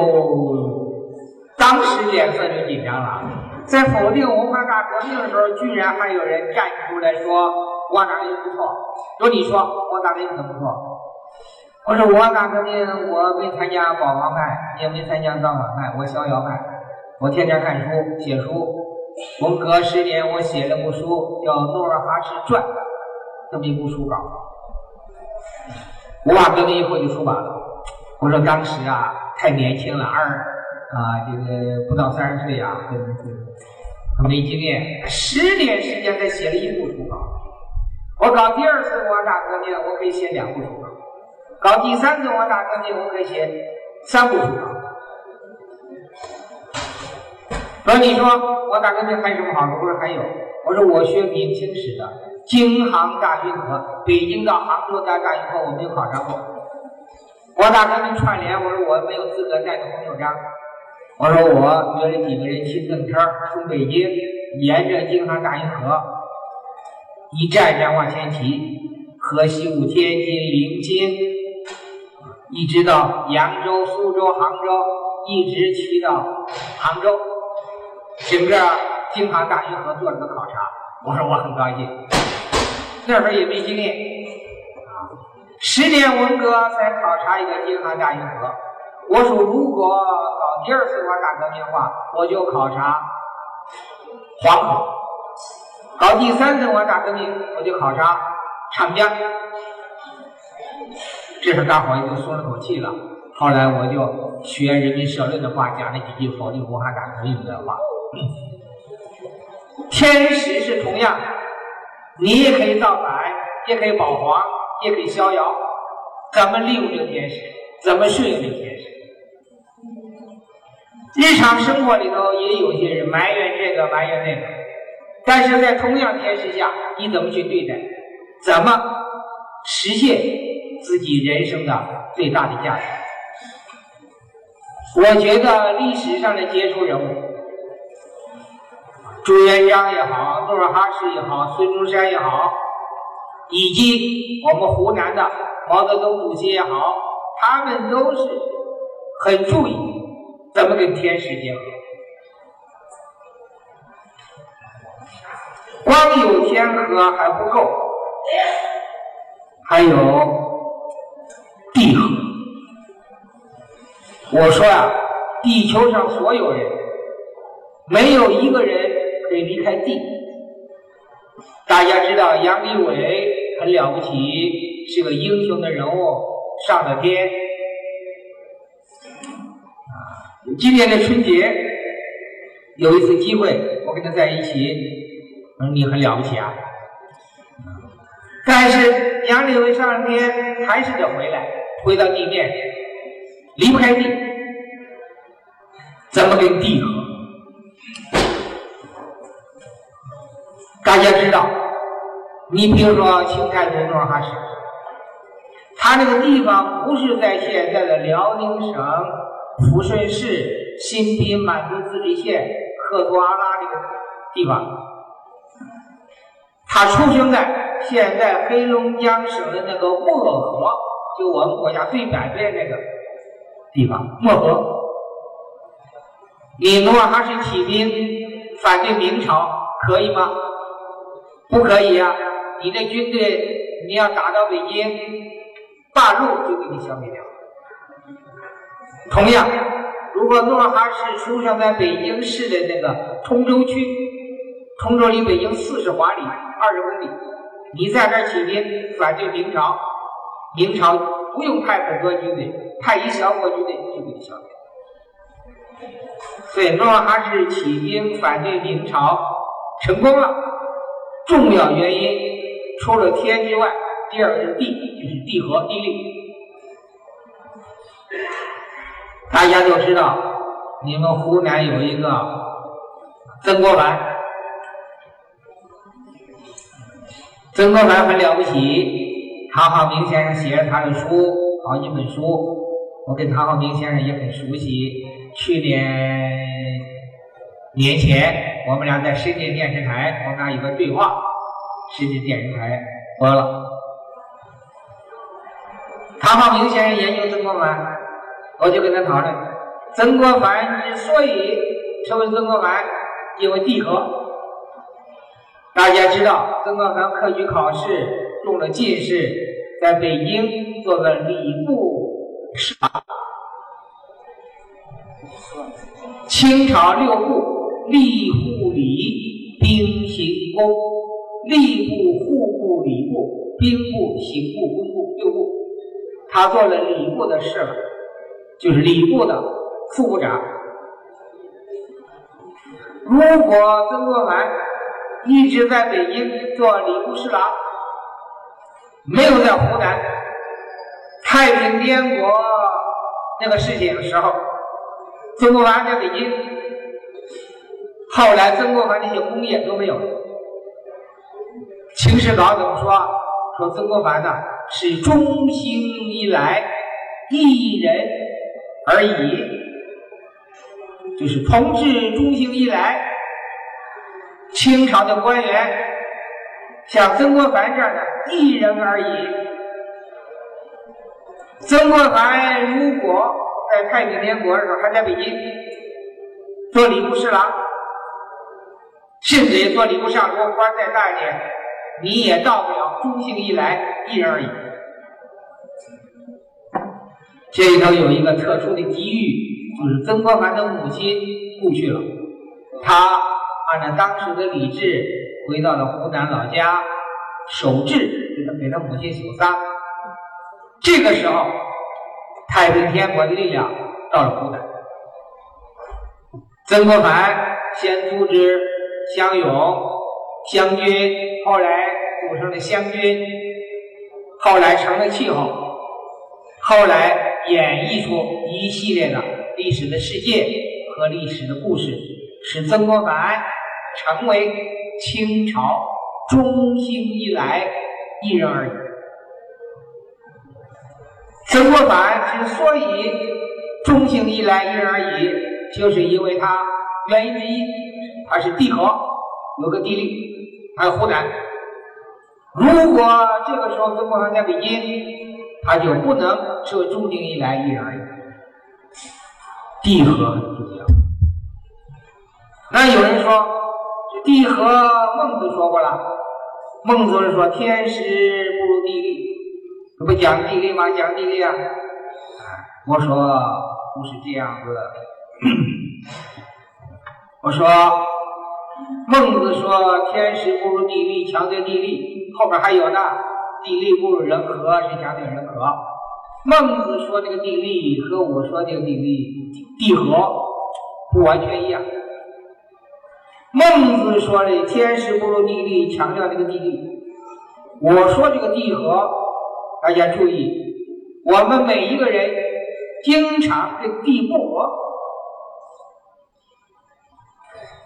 S1: 当时脸色就紧张了，在否定文化大革命的时候，居然还有人站出来说我大革命不错，说你说我大革命不错。我说我大革命，我没参加保皇派，也没参加造反派，我逍遥派。我天天看书写书，文革十年我写了部书叫《努尔哈赤传》，这么一部书稿。文化革命以后就出版了。我说当时啊太年轻了，二啊这个不到三十岁啊，很很没经验，十年时间才写了一部书稿。我搞第二次文化大革命，我可以写两部书稿；搞第三次文化大革命，我可以写三部书稿。说你说我大革命还有什么好处？我说还有。我说我学明清史的，京杭大运河，北京到杭州的大运河我没有考察过。我大革命串联，我说我没有资格带着红袖章。我说我约了几个人骑自行车从北京沿着京杭大运河一站一站往前骑，河西五、天津、临津，一直到扬州、苏州、杭州，一直骑到杭州，整个京杭大运河做了个考察。我说我很高兴，那时候也没经验啊，十年文革才考察一个京杭大运河。我说如果搞第二次文化大革命的话，我就考察黄河；搞第三次文化大革命，我就考察长江。这时候大伙也就松了口气了。后来我就学人民社论的话，讲了几句否定文化大革命的话。天时是同样，你也可以造反，也可以保皇，也可以逍遥。怎么利用这个天时？怎么顺应这个天时？日常生活里头也有些人埋怨这个埋怨那个，但是在同样天时下，你怎么去对待？怎么实现自己人生的最大的价值？我觉得历史上的杰出人物，朱元璋也好，努尔哈赤也好，孙中山也好，以及我们湖南的毛泽东主席也好，他们都是很注意。怎么跟天时结合？光有天和还不够，还有地核。我说呀，地球上所有人，没有一个人可以离开地。大家知道杨利伟很了不起，是个英雄的人物，上了天。今年的春节有一次机会，我跟他在一起，嗯，你很了不起啊。但是杨利伟上了天还是得回来，回到地面，离不开地，怎么跟地合？大家知道，你比如说清太祖努尔哈赤，他那个地方不是在现在的辽宁省。抚顺市新宾满族自治县克图阿拉这个地方，他出生在现在黑龙江省的那个漠河，就我们国家最北边那个地方。漠河，你努尔哈赤起兵反对明朝，可以吗？不可以呀！你的军队你要打到北京，大陆就给你消灭掉。同样，如果努尔哈赤出生在北京市的那个通州区，通州离北京四十华里，二十公里，你在这儿起兵反对明朝，明朝不用派很多军队，派一小国军队就给你消灭。所以努尔哈赤起兵反对明朝成功了，重要原因除了天之外，第二个是地，就是地和地利。大家都知道，你们湖南有一个曾国藩，曾国藩很了不起。唐浩明先生写了他的书，好几本书，我跟唐浩明先生也很熟悉。去年年前，我们俩在深圳电视台，我们俩有个对话，深圳电视台播了。唐浩明先生研究曾国藩。我就跟他讨论，曾国藩之所以成为曾国藩，因为地和。大家知道，曾国藩科举考试中了进士，在北京做个礼部侍郎。清朝六部：吏、户、礼、兵、刑、工。吏部、户部、礼部、兵部、刑部、工部六部，他做了礼部的事了。就是礼部的副部长。如果曾国藩一直在北京做礼部侍郎，没有在湖南太平天国那个事情的时候，曾国藩在北京，后来曾国藩那些功业都没有。《清史稿》怎么说？说曾国藩呢是中兴以来一人而已，就是同治中兴以来，清朝的官员。像曾国藩这样的一人而已。曾国藩如果在太平天国的时候还在北京做礼部侍郎，甚至也做礼部尚书，官再大一点，你也到不了中兴以来一人而已。这里头有一个特殊的机遇，就是曾国藩的母亲故去了，他按照当时的礼制。回到了湖南老家守制，给他给他母亲守丧。这个时候，太平天国的力量到了湖南。曾国藩先组织湘勇湘军，后来组成了湘军，后来成了气候，后来演绎出一系列的历史的事件和历史的故事，使曾国藩成为。清朝中兴以来一人而已。曾国藩之所以中兴以来一人而已，就是因为他原因之一，他是帝和，有个地利，还有湖南。如果这个时候曾国藩在北京，他就不能是中兴以来一人而已。地和很重要。那有人说。地和孟子说过了，孟子说天时不如地利，这不讲地利吗？讲地利啊！我说不是这样子，我说孟子说天时不如地利，强调地利，后边还有呢，地利不如人和，是强调人和。孟子说这个地利和我说这个地利地和不完全一样。孟子说的“天时不如地利”，强调这个地利。我说这个地和，大家注意，我们每一个人经常跟地不合，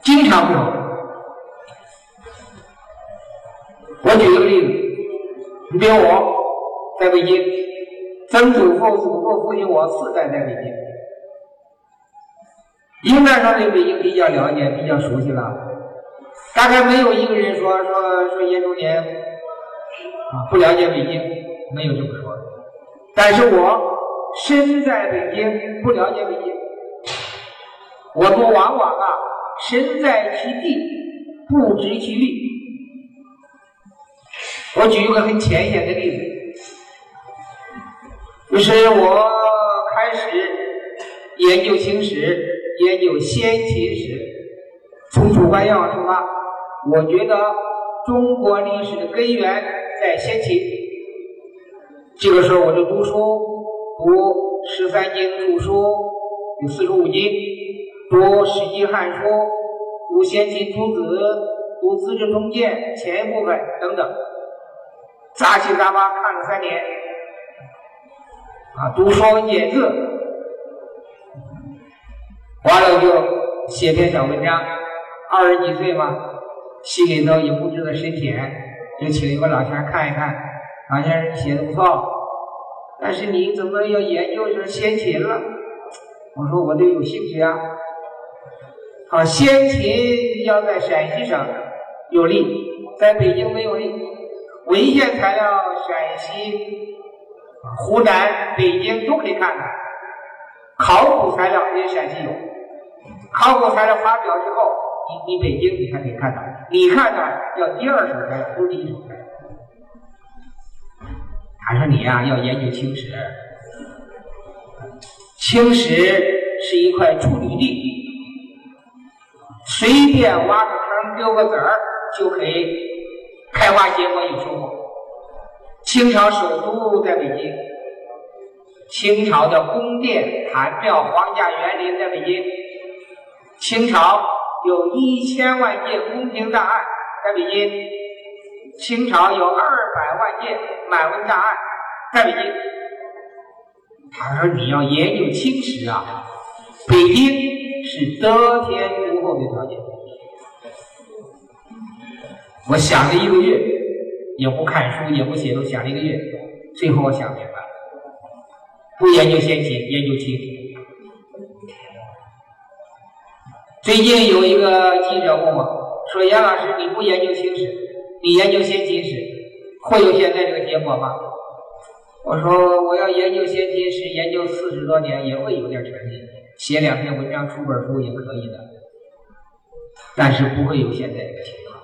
S1: 经常不合。我举一个例子，你比如我在北京，曾祖父、祖父、父亲，我四代在北京。应该说对北京比较了解，比较熟悉了。大概没有一个人说说说严中年啊不了解北京，没有这么说。但是我身在北京，不了解北京，我们往往啊身在其地，不知其利。我举一个很浅显的例子，就是我开始研究清史。研究先秦史，从主观要出发，我觉得中国历史的根源在先秦。这个时候我就读书，读十三经注书，有四书五经，读《史记》《汉书》，读先秦诸子，读《资治通鉴》前一部分等等，杂七杂八看了三年，啊，读《说文解字》。完了就写篇小文章，二十几岁嘛，心里头也不知道深浅，就请一个老先生看一看，老先生写的不错，但是你怎么要研究这先秦了？我说我得有兴趣啊。啊，先秦要在陕西省有利，在北京没有利。文献材料陕西、湖南、北京都可以看看，考古材料也陕西有。考古材料发表之后，你你北京你还可以看到，你看呢要第二手材料，不是第一手材料。他说你呀要研究青史，青史是一块处女地，随便挖个坑丢个子儿就可以开花结果有收获。清朝首都在北京，清朝的宫殿、坛庙、皇家园林在北京。清朝有一千万件宫廷档案在北京，清朝有二百万件满文档案在北京。他说你要研究清史啊，北京是得天独厚的条件。我想了一个月，也不看书，也不写，都想了一个月，最后我想明白了，不研究先秦，研究清。最近有一个记者问我，说杨老师，你不研究清史，你研究先秦史，会有现在这个结果吗？我说我要研究先秦史，研究四十多年也会有点成绩，写两篇文章，出本书也可以的，但是不会有现在这个情况。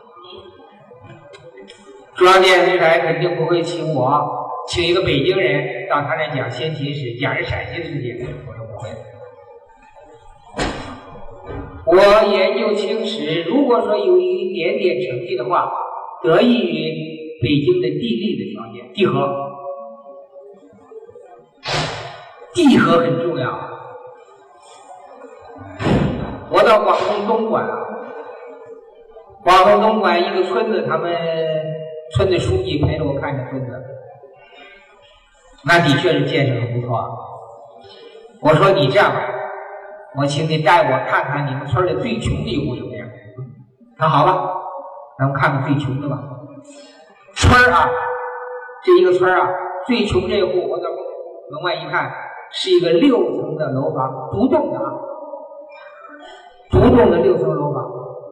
S1: 中央电视台肯定不会请我，请一个北京人到他那讲先秦史，讲人陕西事件，我说不会。我研究清史，如果说有一点点成绩的话，得益于北京的地利的条件，地核。地核很重要。我到广东东莞，广东东莞一个村子，他们村的书记陪着我看这村子，那的确是建设很不错。我说你这样吧，我请你带我看看你们村的最穷的一户什么样。那好吧，咱们看看最穷的吧。村啊，这一个村啊，最穷这一户，我到门外一看。是一个六层的楼房，独栋的啊，独栋的六层楼房，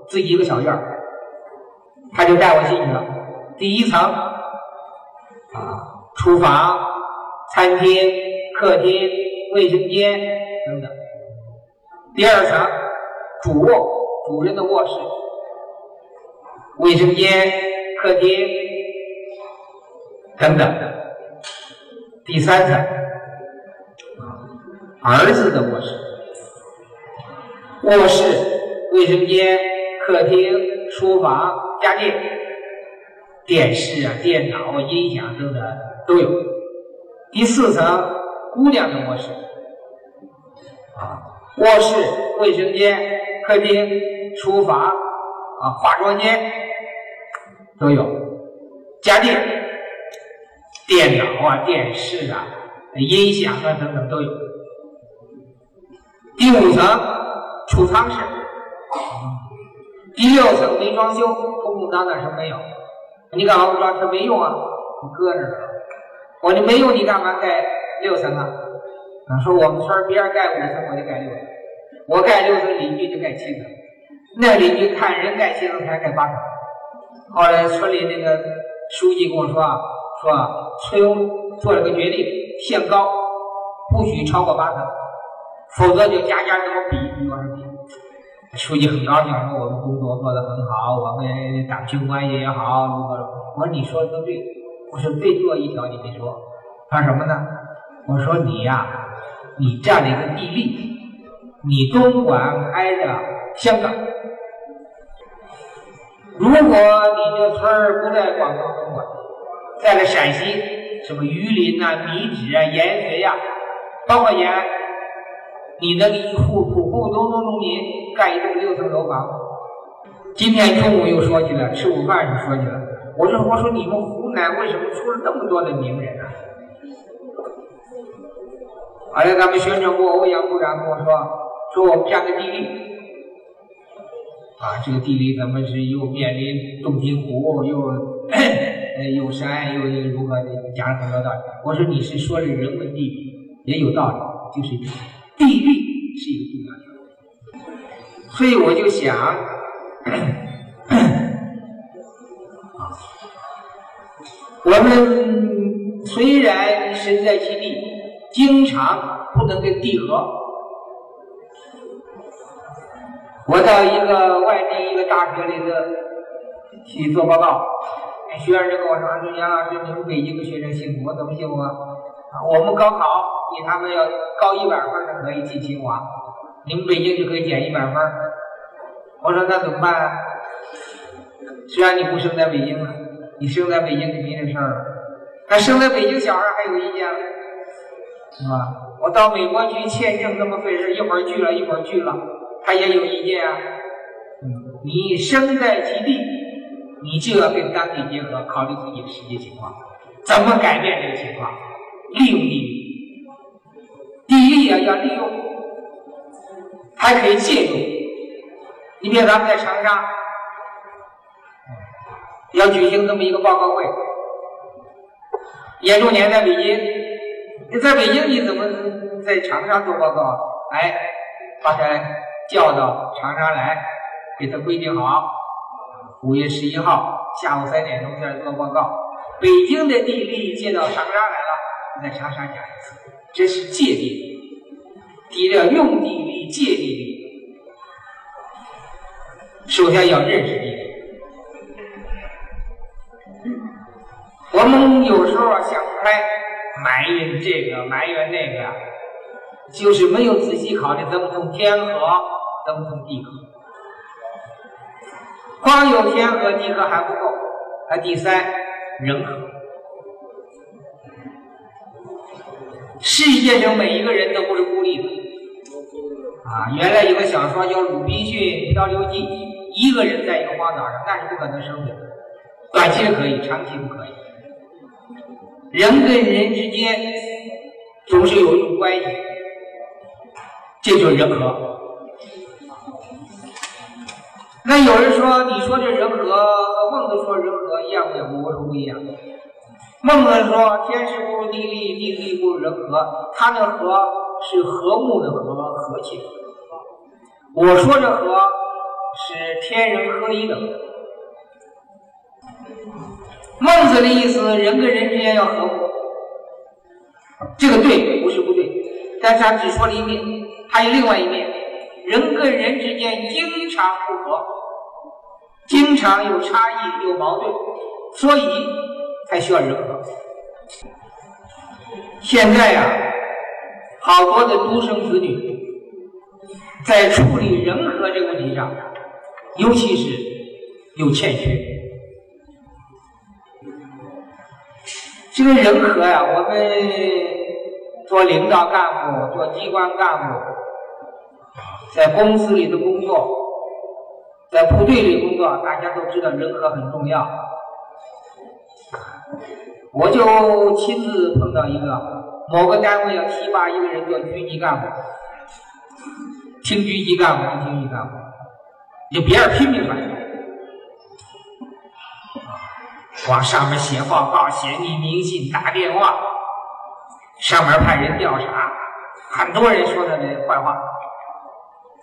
S1: 自己一个小院，他就带我进去了。第一层啊，厨房、餐厅、客厅、卫生间等等；第二层，主卧，主人的卧室、卫生间、客厅等等；第三层。儿子的卧室、卧室、卫生间、客厅、书房、家电、电视啊、电脑啊、音响等等都有。第四层，姑娘的卧室，啊，卧室、卫生间、客厅、厨房啊、化妆间都有，家电、电脑啊、电视啊、音响啊等等都有。第五层储藏室，第六层没装修，空空荡荡，什么没有。你干嘛不装？它没用啊，你搁着。我说没用，你干嘛盖六层啊？啊，说我们村别人盖五层，我就盖六层。我盖六层，邻居就盖七层。那邻居看人盖七层，他盖八层。后来村里那个书记跟我说啊，说啊村做了个决定，限高，不许超过八层。否则就家家跟我比，比我比。书记很高兴，说我们工作做得很好，我们党群关系也好。如何？我说你说的都对。我说最多一条你没说，他说什么呢？我说你呀，你占了一个地利，你东莞挨着香港。如果你这村儿不在广东东莞，在了陕西，什么榆林呐、米脂啊、盐水呀，包括延安。你能给一户普普通通农民盖一栋六层楼房？今天中午又说起来，吃午饭时说起来。我说我说你们湖南为什么出了那么多的名人呢？后来咱们宣传部欧阳部长跟我说，说我们占个地利，啊，这个地利咱们是又面临洞庭湖，又呃有山，又如何的，讲了很多道理。我说你是说的人文地理也有道理，就是。地利是一个重要条件，所以我就想，我们虽然身在其地，经常不能跟地合。我到一个外地一个大学里头去做报告，学生就跟我说：“说杨老师，你们北京的学生幸福，我怎么幸福啊？我们高考。”比他们要高一百分才可以进清华，你们北京就可以减一百分。我说那怎么办啊？虽然你不生在北京了，你生在北京就没这事儿了。那生在北京小孩还有意见了，是吧？我到美国去签证那么费事，一会儿拒了，一会儿拒了，他也有意见啊。你生在其地，你就要跟当地结合，考虑自己的实际情况，怎么改变这个情况？利用地利，地利啊要利用，还可以借用。你比如咱们在长沙要举行这么一个报告会，严重年在北京，你在北京你怎么在长沙做报告？哎，把他叫到长沙来，给他规定好，五月十一号下午三点钟在这做报告。北京的地利借到长沙来了，在长沙讲一次，这是借地利，地要用地利借地利。首先要认识地利。我们有时候想不开，埋怨这个，埋怨那个，就是没有仔细考虑怎么从天和，怎么从地和。光有天和地和还不够，还第三人和。世界上每一个人都不是孤立的。啊，原来有个小说叫《鲁滨逊漂流记》。一个人在一个荒岛上，那是不可能生存的。短期可以，长期不可以。人跟人之间总是有一种关系，这就是人和。那有人说，你说这人和和孟子说人和一样不一样？我说不一样。孟子说天时不如地利，地利不如人和。他的和是和睦的和，和气。我说这和。是天人合一的。孟子的意思，人跟人之间要和睦，这个对不是不对，但是他只说了一面，还有另外一面，人跟人之间经常不和，经常有差异、有矛盾，所以才需要人和。现在呀，好多的独生子女在处理人和这个问题上。尤其是有欠缺，这个人和呀，我们做领导干部、做机关干部，在公司里的工作，在部队里工作，大家都知道人和很重要。我就亲自碰到一个，某个单位要提拔一个人做局级干部，听局级干部，听厅级干部。就别人拼命反往上面写报告、写匿名信、打电话，上面派人调查，很多人说他的坏话，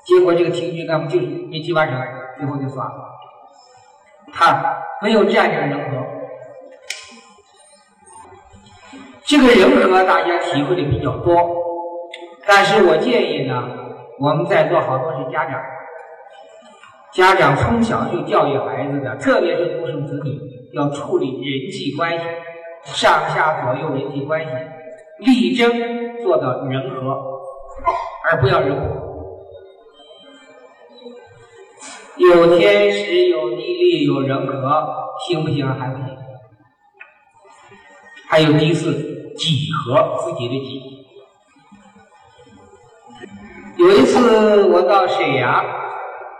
S1: 结果这个厅局干部就是没提拔成，最后就算了。他没有这样的人和，这个人和大家体会的比较多，但是我建议呢，我们在座好多是家长。家长从小就教育孩子的，特别是独生子女，要处理人际关系，上下左右人际关系，力争做到人和，而不要人和。有天时，有地利，有人和，行不行？还不行。还有第四，几何，自己的几。有一次我到沈阳。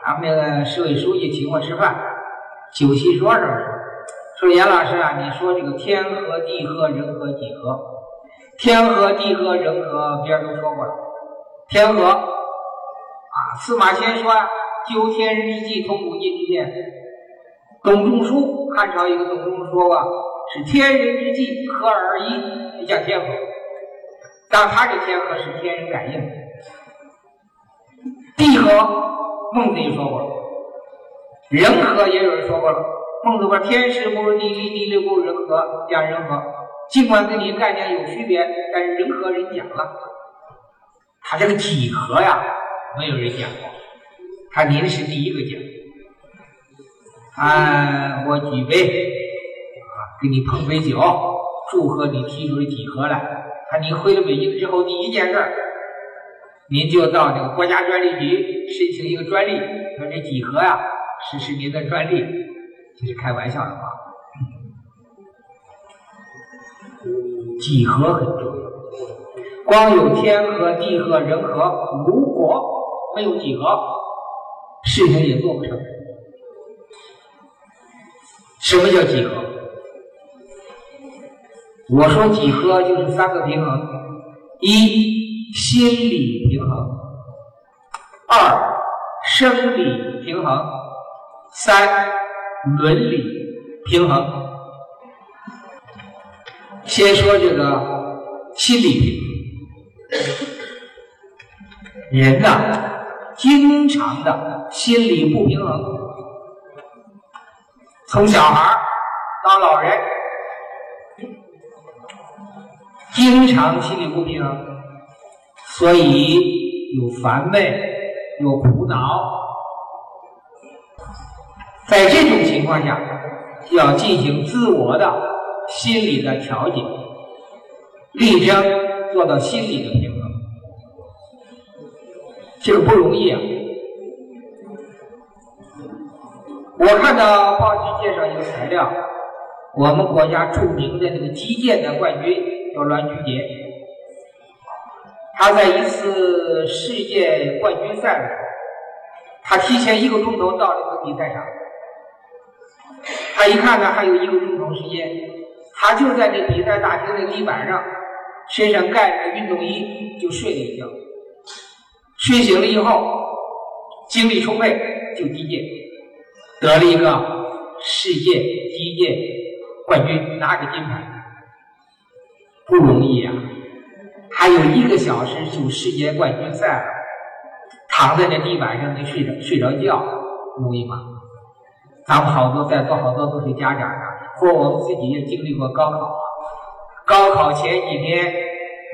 S1: 他们那个市委书记请我吃饭，酒席桌上说：“严老师啊，你说这个天和地和人和几何？天和地和人和，别人都说过了。天和啊，司马迁说啊，究天人之际，通古今之变。董仲舒，汉朝一个董仲舒说过，是天人之际，合而一，这叫天和。但他这天和是天人感应，地和。”孟子也说过，人和也有人说过了。孟子说：“天时不如地利，地利不如人和。”讲人和，尽管跟你概念有区别，但是人和人讲了。他这个几何呀，没有人讲过。他您是第一个讲。啊，我举杯啊，给你碰杯酒，祝贺你提出了几何来。看你回了北京之后，第一件事。您就到这个国家专利局申请一个专利，说这几何呀，实施您的专利，这是开玩笑的话。几何很重要，光有天和地和人和，如果没有几何，事情也做不成。什么叫几何？我说几何就是三个平衡：一、心理平衡；二、生理平衡；三、伦理平衡。先说这个心理平衡，人呐，经常的心理不平衡，从小孩到老人。经常心理不平衡，所以有烦闷，有苦恼。在这种情况下，要进行自我的心理的调节，力争做到心理的平衡。这个不容易啊！我看到报纸介绍一个材料，我们国家著名的那个击剑的冠军。叫栾菊杰，他在一次世界冠军赛的时候，他提前一个钟头到这个比赛场。他一看呢，还有一个钟头时间，他就在这比赛大厅的地板上，身上盖着运动衣就睡了一觉。睡醒了以后，精力充沛，就击剑，得了一个世界击剑冠军，拿个金牌。不容易啊！还有一个小时就世界冠军赛了，躺在那地板上就睡着睡着觉，容易吗？咱们好多在座好多都是家长啊，或我们自己也经历过高考啊。高考前几天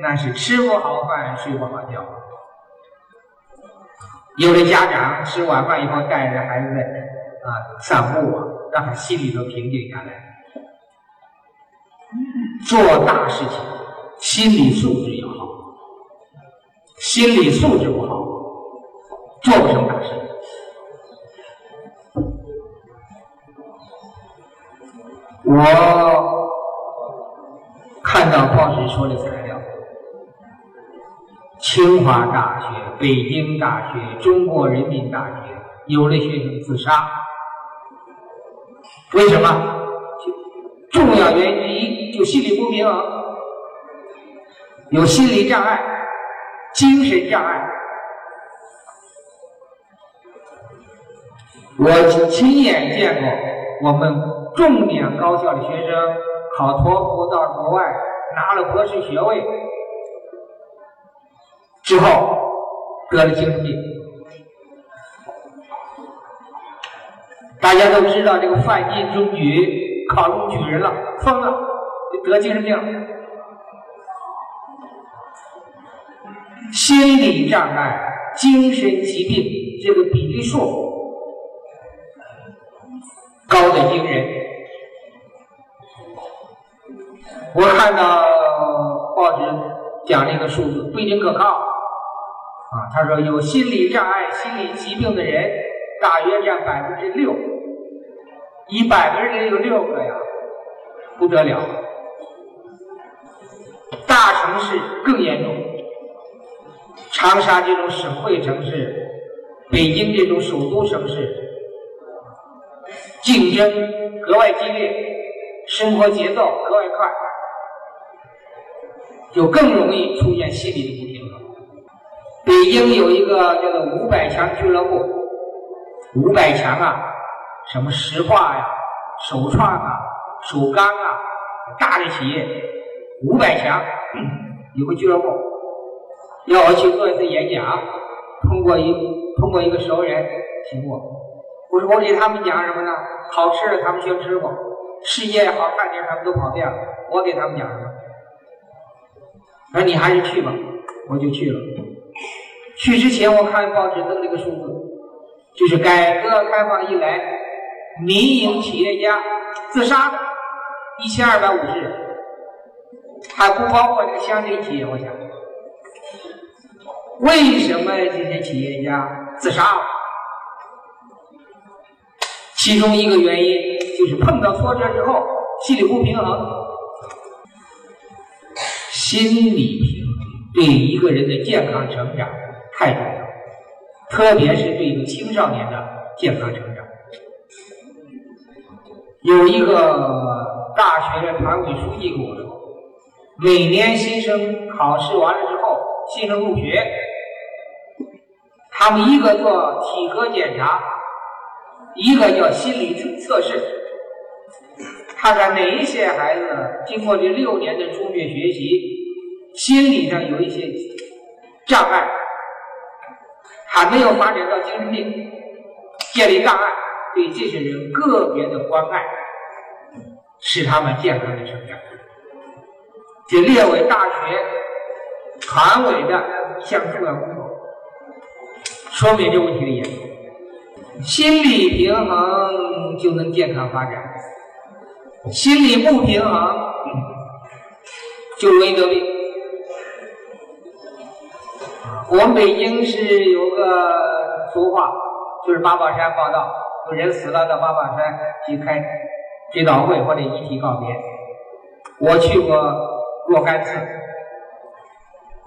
S1: 那是吃不好饭睡不好觉，有的家长吃晚饭以后带着孩子啊散步啊，让他心里头平静下来。做大事情，心理素质要好，心理素质不好，做不成大事。我看到报纸说的材料，清华大学、北京大学、中国人民大学有的学生自杀，为什么？重要原因之一就心理不平衡，有心理障碍、精神障碍。我亲眼见过我们重点高校的学生考托福到国外拿了博士学位之后得了精神病。大家都知道这个范进中举。考中举人了，疯了，得精神病。心理障碍、精神疾病这个比例数高的惊人。我看到报纸讲这个数字不一定可靠啊。他说有心理障碍、心理疾病的人大约占百分之六。一百个人里有六个呀，不得了！大城市更严重，长沙这种省会城市，北京这种首都城市，竞争格外激烈，生活节奏格外快，就更容易出现心理的不平衡。北京有一个叫做“五百强俱乐部”，五百强啊。什么石化呀、首创啊、首钢啊，大的企业五百强，有个俱乐部，要我去做一次演讲，通过一通过一个熟人请我，我说我给他们讲什么呢？好吃的他们全吃过，世界好看点他们都跑遍了，我给他们讲什么？说你还是去吧，我就去了。去之前我看报纸登了个数字，就是改革开放以来。民营企业家自杀的，一千二百五十人，还不包括这个乡镇企业。我想，为什么这些企业家自杀了？其中一个原因就是碰到挫折之后，心理不平衡。心理平衡对一个人的健康成长太重要，特别是对一个青少年的健康成长。有一个大学的团委书记跟我说，每年新生考试完了之后，新生入学，他们一个做体格检查，一个叫心理测试，看看哪一些孩子经过这六年的中学学习，心理上有一些障碍，还没有发展到精神病，建立档案。对这些人个别的关爱，使他们健康的成长，就列为大学团委的一项重要工作，说明这问题的严重。心理平衡就能健康发展，心理不平衡就容易得病。我们北京是有个俗话，就是八宝山报道。有人死了，到八宝山去开追悼会或者遗体告别。我去过若干次，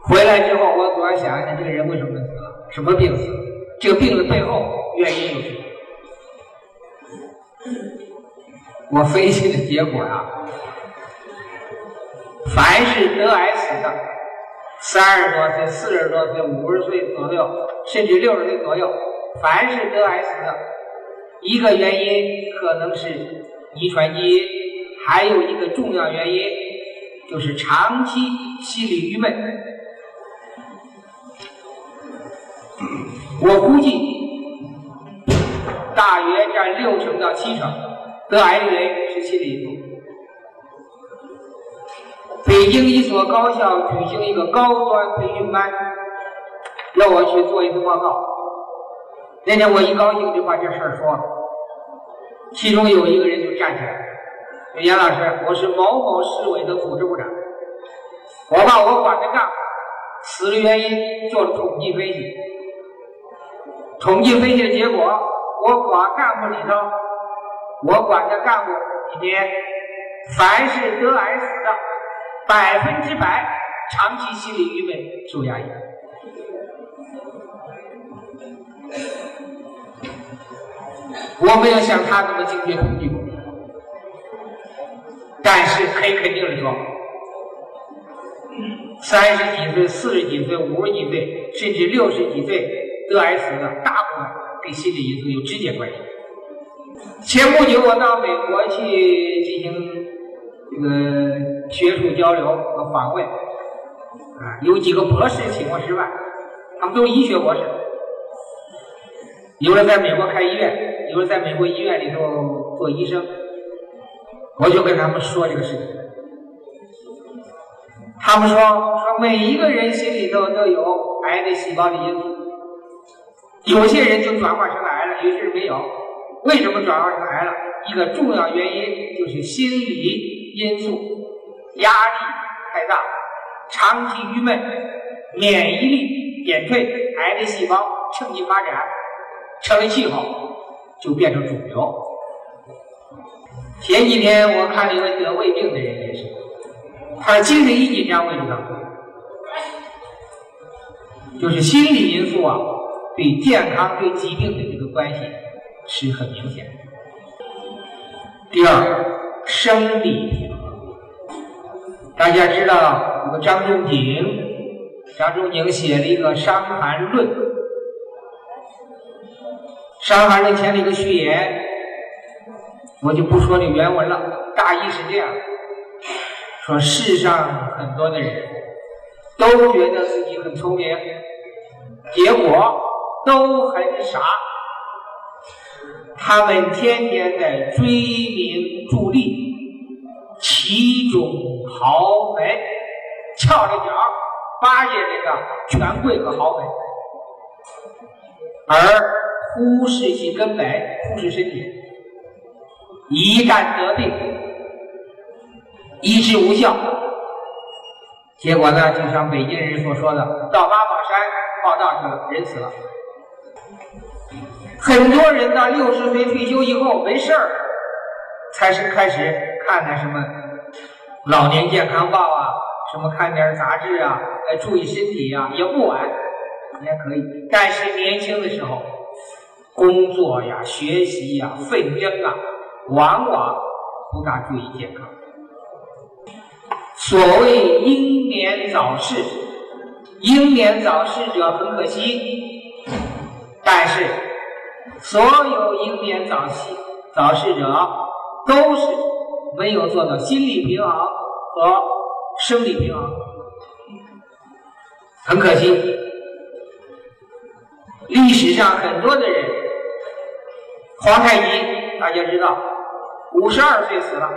S1: 回来之后，我主要想一想，这个人为什么死了？什么病死？这个病的背后原因有什么？我分析的结果啊，凡是得癌死的，三十多岁、四十多岁、五十岁左右，甚至六十岁左右，凡是得癌死的。一个原因可能是遗传基因，还有一个重要原因就是长期心理郁闷。我估计大约占六成到七成得癌的原因是心理因素。北京一所高校举行一个高端培训班，要我去做一次报告。那天我一高兴就把这事儿说了。其中有一个人就站起来说：“严老师，我是某某市委的组织部长，我把我管的干部死的原因做了统计分析。统计分析的结果，我管干部里头，我管的干部里面，凡是得癌死的，百分之百长期心理郁闷、受压抑。”我没有像他那么精确统计过，但是可以肯定的说，三十几岁、四十几岁、五十几岁，甚至六十几岁得癌死的，大部分跟心理因素有直接关系。前不久我到美国去进行这个学术交流和访问，啊，有几个博士请我吃饭，他们都医学博士，有的在美国开医院。有的在美国医院里头做医生，我就跟他们说这个事情。他们说说每一个人心里头都有癌的细胞的因素，有些人就转化成癌了，有些人没有。为什么转化成癌了？一个重要原因就是心理因素，压力太大，长期郁闷，免疫力减退，癌的细胞趁机发展，成为气候。就变成肿瘤。前几天我看了一个得胃病的人也是，他精神一紧张，为什么？就是心理因素啊，对健康、对疾病的这个关系是很明显的。第二，生理。大家知道有个张仲景，张仲景写了一个《伤寒论》。《伤寒论》前的一个序言，我就不说这原文了。大意是这样：说世上很多的人都觉得自己很聪明，结果都很傻。他们天天在追名逐利，其中豪门，翘着脚巴结这个权贵和豪门，而。忽视其根本，忽视身体，一旦得病，医治无效，结果呢，就像北京人所说的，到八宝山报道去了，人死了。很多人到六十岁退休以后没事儿，才是开始看看什么老年健康报啊，什么看点杂志啊，来注意身体呀，也不晚，也可以。但是年轻的时候。工作呀，学习呀，奋争啊，往往不大注意健康。所谓英年早逝，英年早逝者很可惜，但是所有英年早逝早逝者都是没有做到心理平衡和生理平衡，很可惜。历史上很多的人，皇太极大家知道，五十二岁死了。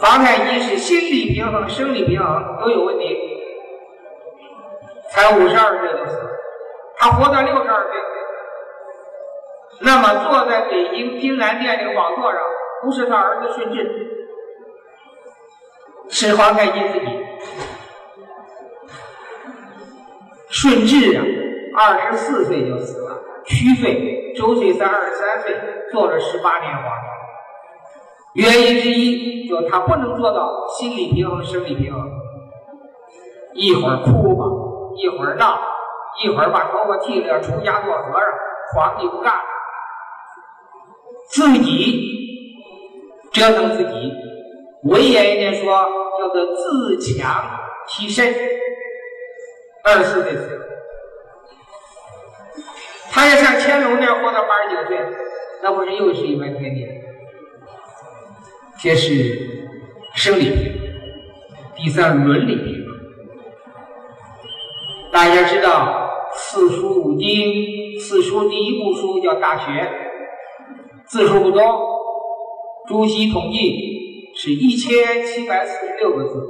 S1: 皇太极是心理平衡、生理平衡都有问题，才五十二岁就死了。他活到六十二岁，那么坐在北京金銮殿这个宝座上，不是他儿子顺治，是皇太极自己。顺治啊，二十四岁就死了。虚岁，周岁才二十三岁，做了十八年皇帝。原因之一，就他不能做到心理平衡、生理平衡。一会儿哭吧，一会儿闹，一会儿把头发剃了出家做和尚，皇帝不干了，自己折腾自己。文言一点说，叫做自强其身。二十四岁死，他要像乾隆那样活到八十九岁，那不是又是一番天地？这是生理平衡，第三伦理平衡。大家知道四书五经，四书第一部书叫《大学》，字数不多，朱熹统计是一千七百四十六个字，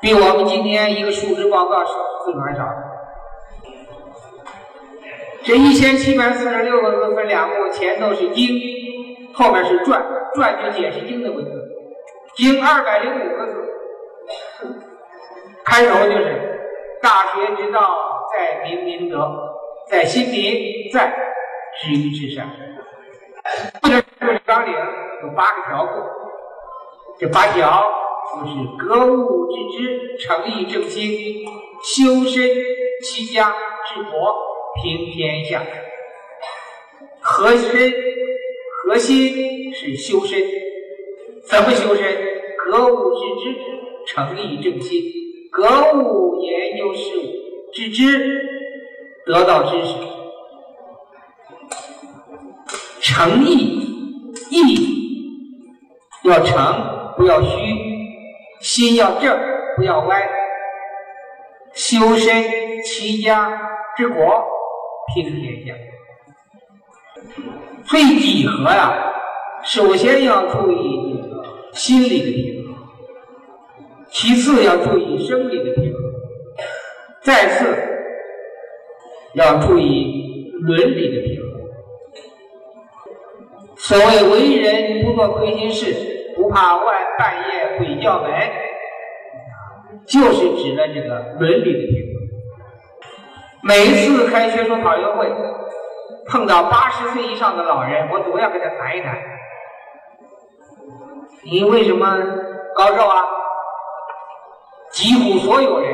S1: 比我们今天一个述职报告字还少。这一千七百四十六个字分两部，前头是经，后面是传。传就解释经的文字，经二百零五个字，开头就是大学之道，在明明德，在心明，在止于至善。这个纲领有八个条目，这八条就是格物致知，诚意正心，修身齐家治国平天下，和身核心。是修身，怎么修身？格物致知，诚意正心。格物研究事物，致知得到知识。诚意意要诚，不要虚；心要正，不要歪。修身齐家治国平天下，最几何呀？首先要注意心理的平衡，其次要注意生理的平衡，再次要注意伦理的平衡。所谓为人不做亏心事，不怕万半夜鬼叫门，就是指的这个伦理的平衡。每一次开学术讨论会，碰到八十岁以上的老人，我总要跟他谈一谈。你为什么高寿啊？几乎所有人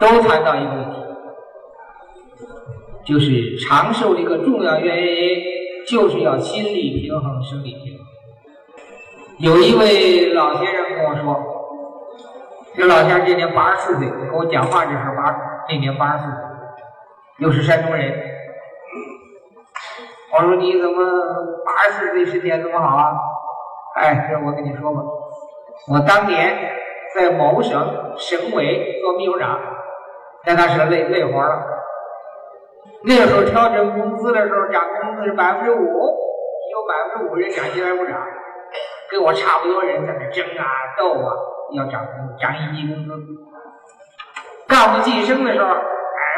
S1: 都谈到一个问题，就是长寿的一个重要原因，就是要心理平衡、生理平衡。有一位老先生跟我说，这老先生今年八十四岁，跟我讲话的时候八那年八十四岁，又是山东人。我说你怎么八十四岁身体这么好啊？哎，这我跟你说吧，我当年在某省省委做秘书长，那那是累累活了。那时候调整工资的时候，涨工资是百分之五，有百分之五人奖金还不涨，跟我差不多人在那争啊斗啊，要涨工资涨一级工资。干部晋升的时候，哎，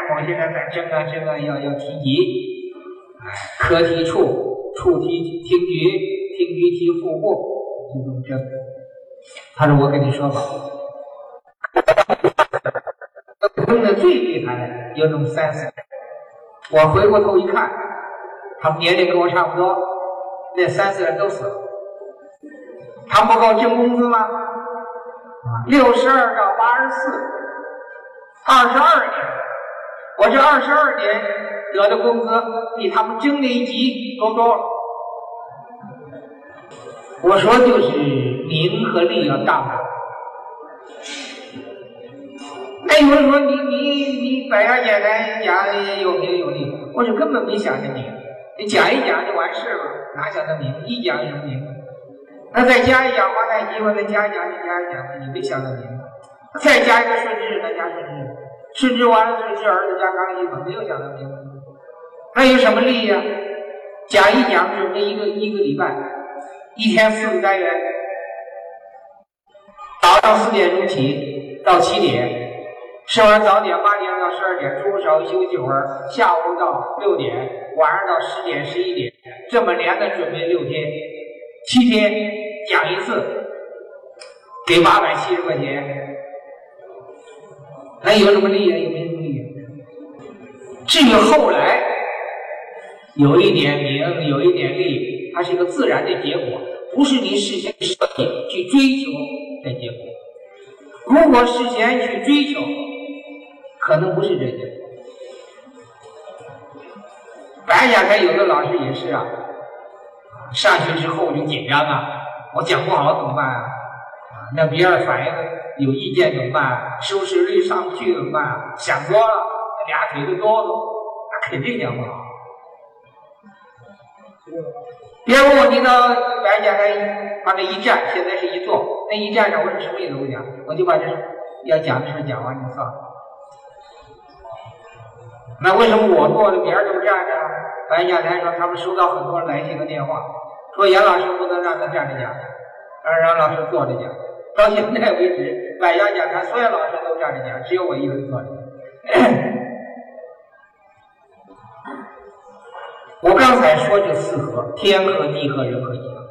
S1: 某些人在争啊争啊，要要提级，哎，科提处，处提厅局。厅局提副部，就这么争。他说：“我跟你说吧，争的最厉害的有那么三四个。我回过头一看，他们年龄跟我差不多，那三四人都死了。他们不够挣工资吗？六十二到八十四，二十二年，我这二十二年得的工资比他们挣那一级都多了。我说就是名和利要大哎。有人说你你你百家简单讲的有名有利，我说根本没想着名，你讲一讲就完事了，哪想的名？一讲有名，那再加一讲皇太极，我再加一讲就加一讲，你没想到名，再加一个顺治，再加顺治，顺治完了顺治儿子加康熙，没有想到名，那有什么利呀？讲一讲准备一个一个礼拜，一天四个单元，早上四点钟起到七点。吃完早点，八点到十二点，中午稍微休息会儿，下午到六点，晚上到十点、十一点，这么连着准备六天，七天讲一次，给八百七十块钱，那有什么利益？有没什么利益？至于后来有一点名，有一点利，它是一个自然的结果，不是你事先设计去追求的结果。如果事先去追求，可能不是这些。白讲开有的老师也是啊，上学之后就紧张啊，我讲不好怎么办啊？那别人反应有意见怎么办？收视率上不去怎么办？想多了，俩腿都哆嗦，那肯定讲不好。别问我听到白讲开把那一站，现在是一坐，那一站着我是什么也都不讲，我就把这要讲的事讲完就算了。那为什么我坐着，别人都站着？白讲台说他们收到很多来信和电话，说严老师不能让他站着讲，让让老师坐着讲。到现在为止，百家讲坛所有老师都站着讲，只有我一个人坐着。我刚才说这四合：天合、地合、人合、己合。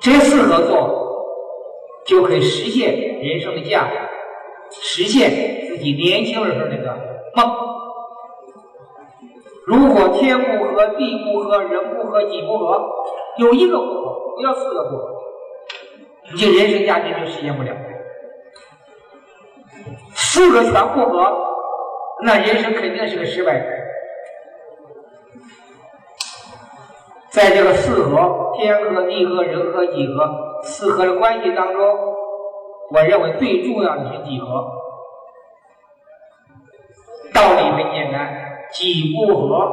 S1: 这四合作，就可以实现人生的价值，实现。自己年轻的时候那个梦，如果天不合、地不合、人不合、己不合，有一个不合，不要四个不合，你这人生价值就实现不了。四个全不合，那人生肯定是个失败者。在这个四合、天合、地合、人合、己合四合的关系当中，我认为最重要的是几合。道理很简单，己不和，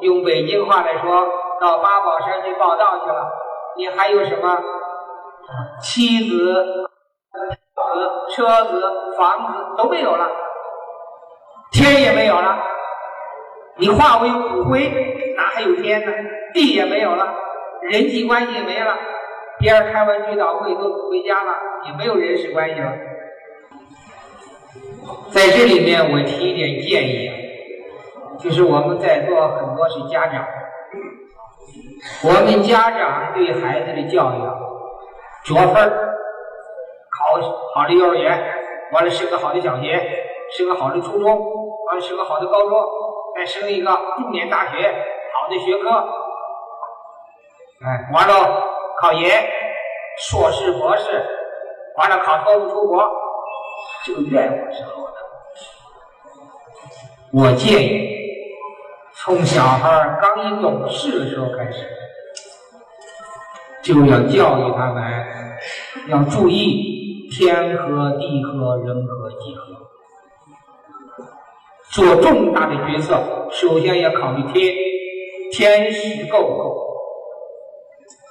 S1: 用北京话来说，到八宝山去报道去了，你还有什么妻子、子、车子、房子都没有了，天也没有了，你化为骨灰，哪还有天呢？地也没有了，人际关系也没了，别人开完追悼会都回家了，也没有人事关系了。在这里面，我提一点建议，就是我们在座很多是家长，我们家长对孩子的教育啊，着分考好的幼儿园，完了升个好的小学，升个好的初中，完了升个好的高中，再升一个重点大学，好的学科，哎，完了考研，硕士博士，完了考托福出国，这个愿望是好的。我建议，从小孩刚一懂事的时候开始，就要教育他们要注意天和地和人和己和。做重大的决策，首先要考虑天，天时够不够？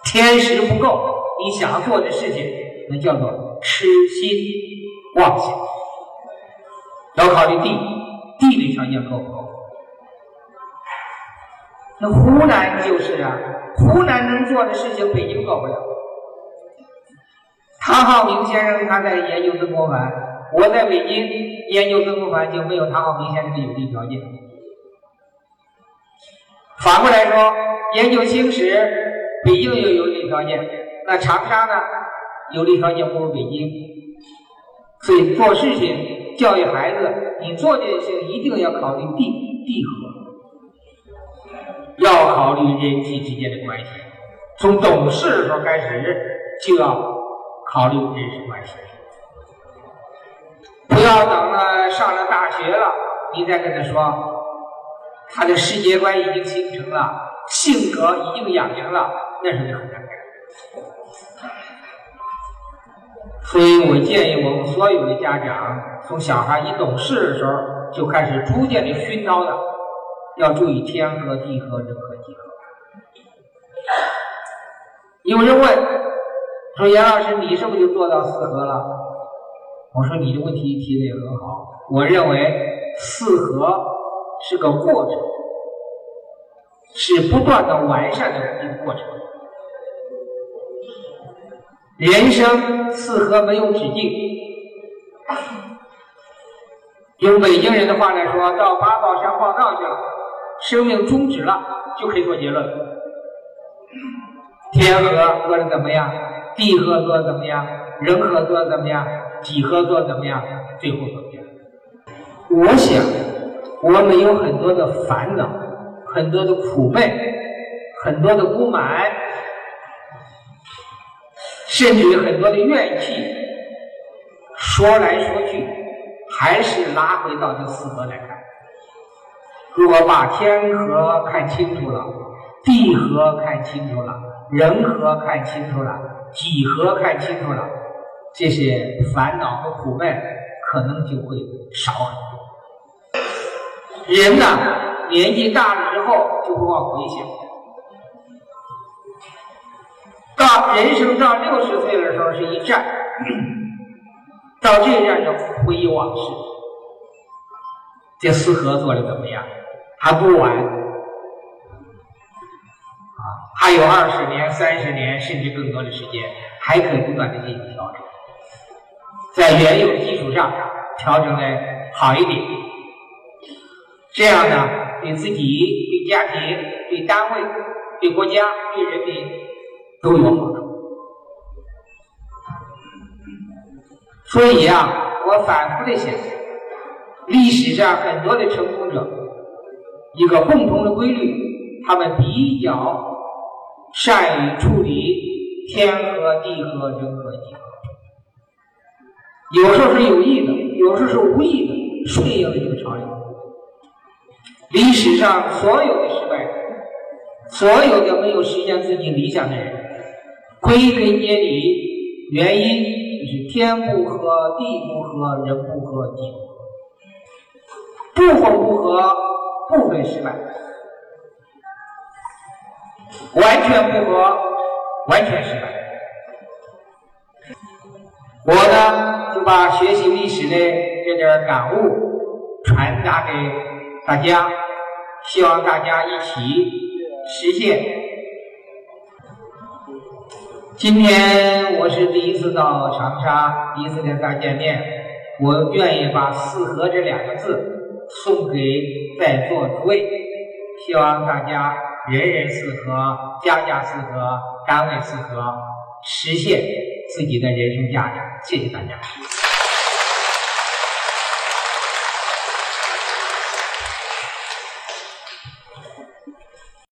S1: 天时不够，你想做的事情，那叫做痴心妄想。要考虑地。地理条件够不够？那湖南就是啊，湖南能做的事情，北京做不了。唐浩明先生他在研究曾国藩，我在北京研究曾国藩就没有唐浩明先生的有利条件。反过来说，研究清史，北京有有利条件，那长沙呢，有利条件不如北京，所以做事情。教育孩子，你做这些一定要考虑地地和，要考虑人际之间的关系。从懂事的时候开始，就要考虑人际关系。不要等了上了大学了，你再跟他说，他的世界观已经形成了，性格已经养成了，那时候就很难改。所以我建议我们所有的家长，从小孩一懂事的时候就开始逐渐的熏陶他，要注意天和地和人和地和。有人问说：“杨老师，你是不是就做到四合了？”我说：“你的问题提的也很好。我认为四合是个过程，是不断的完善的一个过程。人生四合没有止境。用北京人的话来说，到八宝山报道去了，生命终止了，就可以做结论。天合做的怎么样？地合做的怎么样？人合做的怎么样？几何做的怎么样？最后怎么样？我想，我们有很多的烦恼，很多的苦闷，很多的不满，甚至于很多的怨气。说来说去，还是拉回到这四合来看。如果把天合看清楚了，地合看清楚了，人合看清楚了，几何看清楚了，这些烦恼和苦闷可能就会少很多。人呢，年纪大了之后就会往回想，到人生到六十岁的时候是一站，到这一站就回忆往事，这四合做的怎么样？还不晚，啊，还有二十年、三十年，甚至更多的时间，还可以不断的进行调整，在原有的基础上调整的好一点，这样呢，对自己、对家庭、对单位、对国家、对人民都有好处。所以啊，我反复的想，历史上很多的成功者。一个共同的规律，他们比较善于处理天和地和人和，有时候是有意的，有时候是无意的，顺应了这个潮流。历史上所有的失败者，所有的没有实现自己理想的人，归根结底，原因就是天不和，地不和，人不和，地不和，部分不和。部分失败，完全不合，完全失败。我呢，就把学习历史的这点感悟传达给大家，希望大家一起实现。今天我是第一次到长沙，第一次跟大家见面，我愿意把“四合”这两个字。送给在座诸位，希望大家人人四合，家家四合，单位四合，实现自己的人生价值。谢谢大家。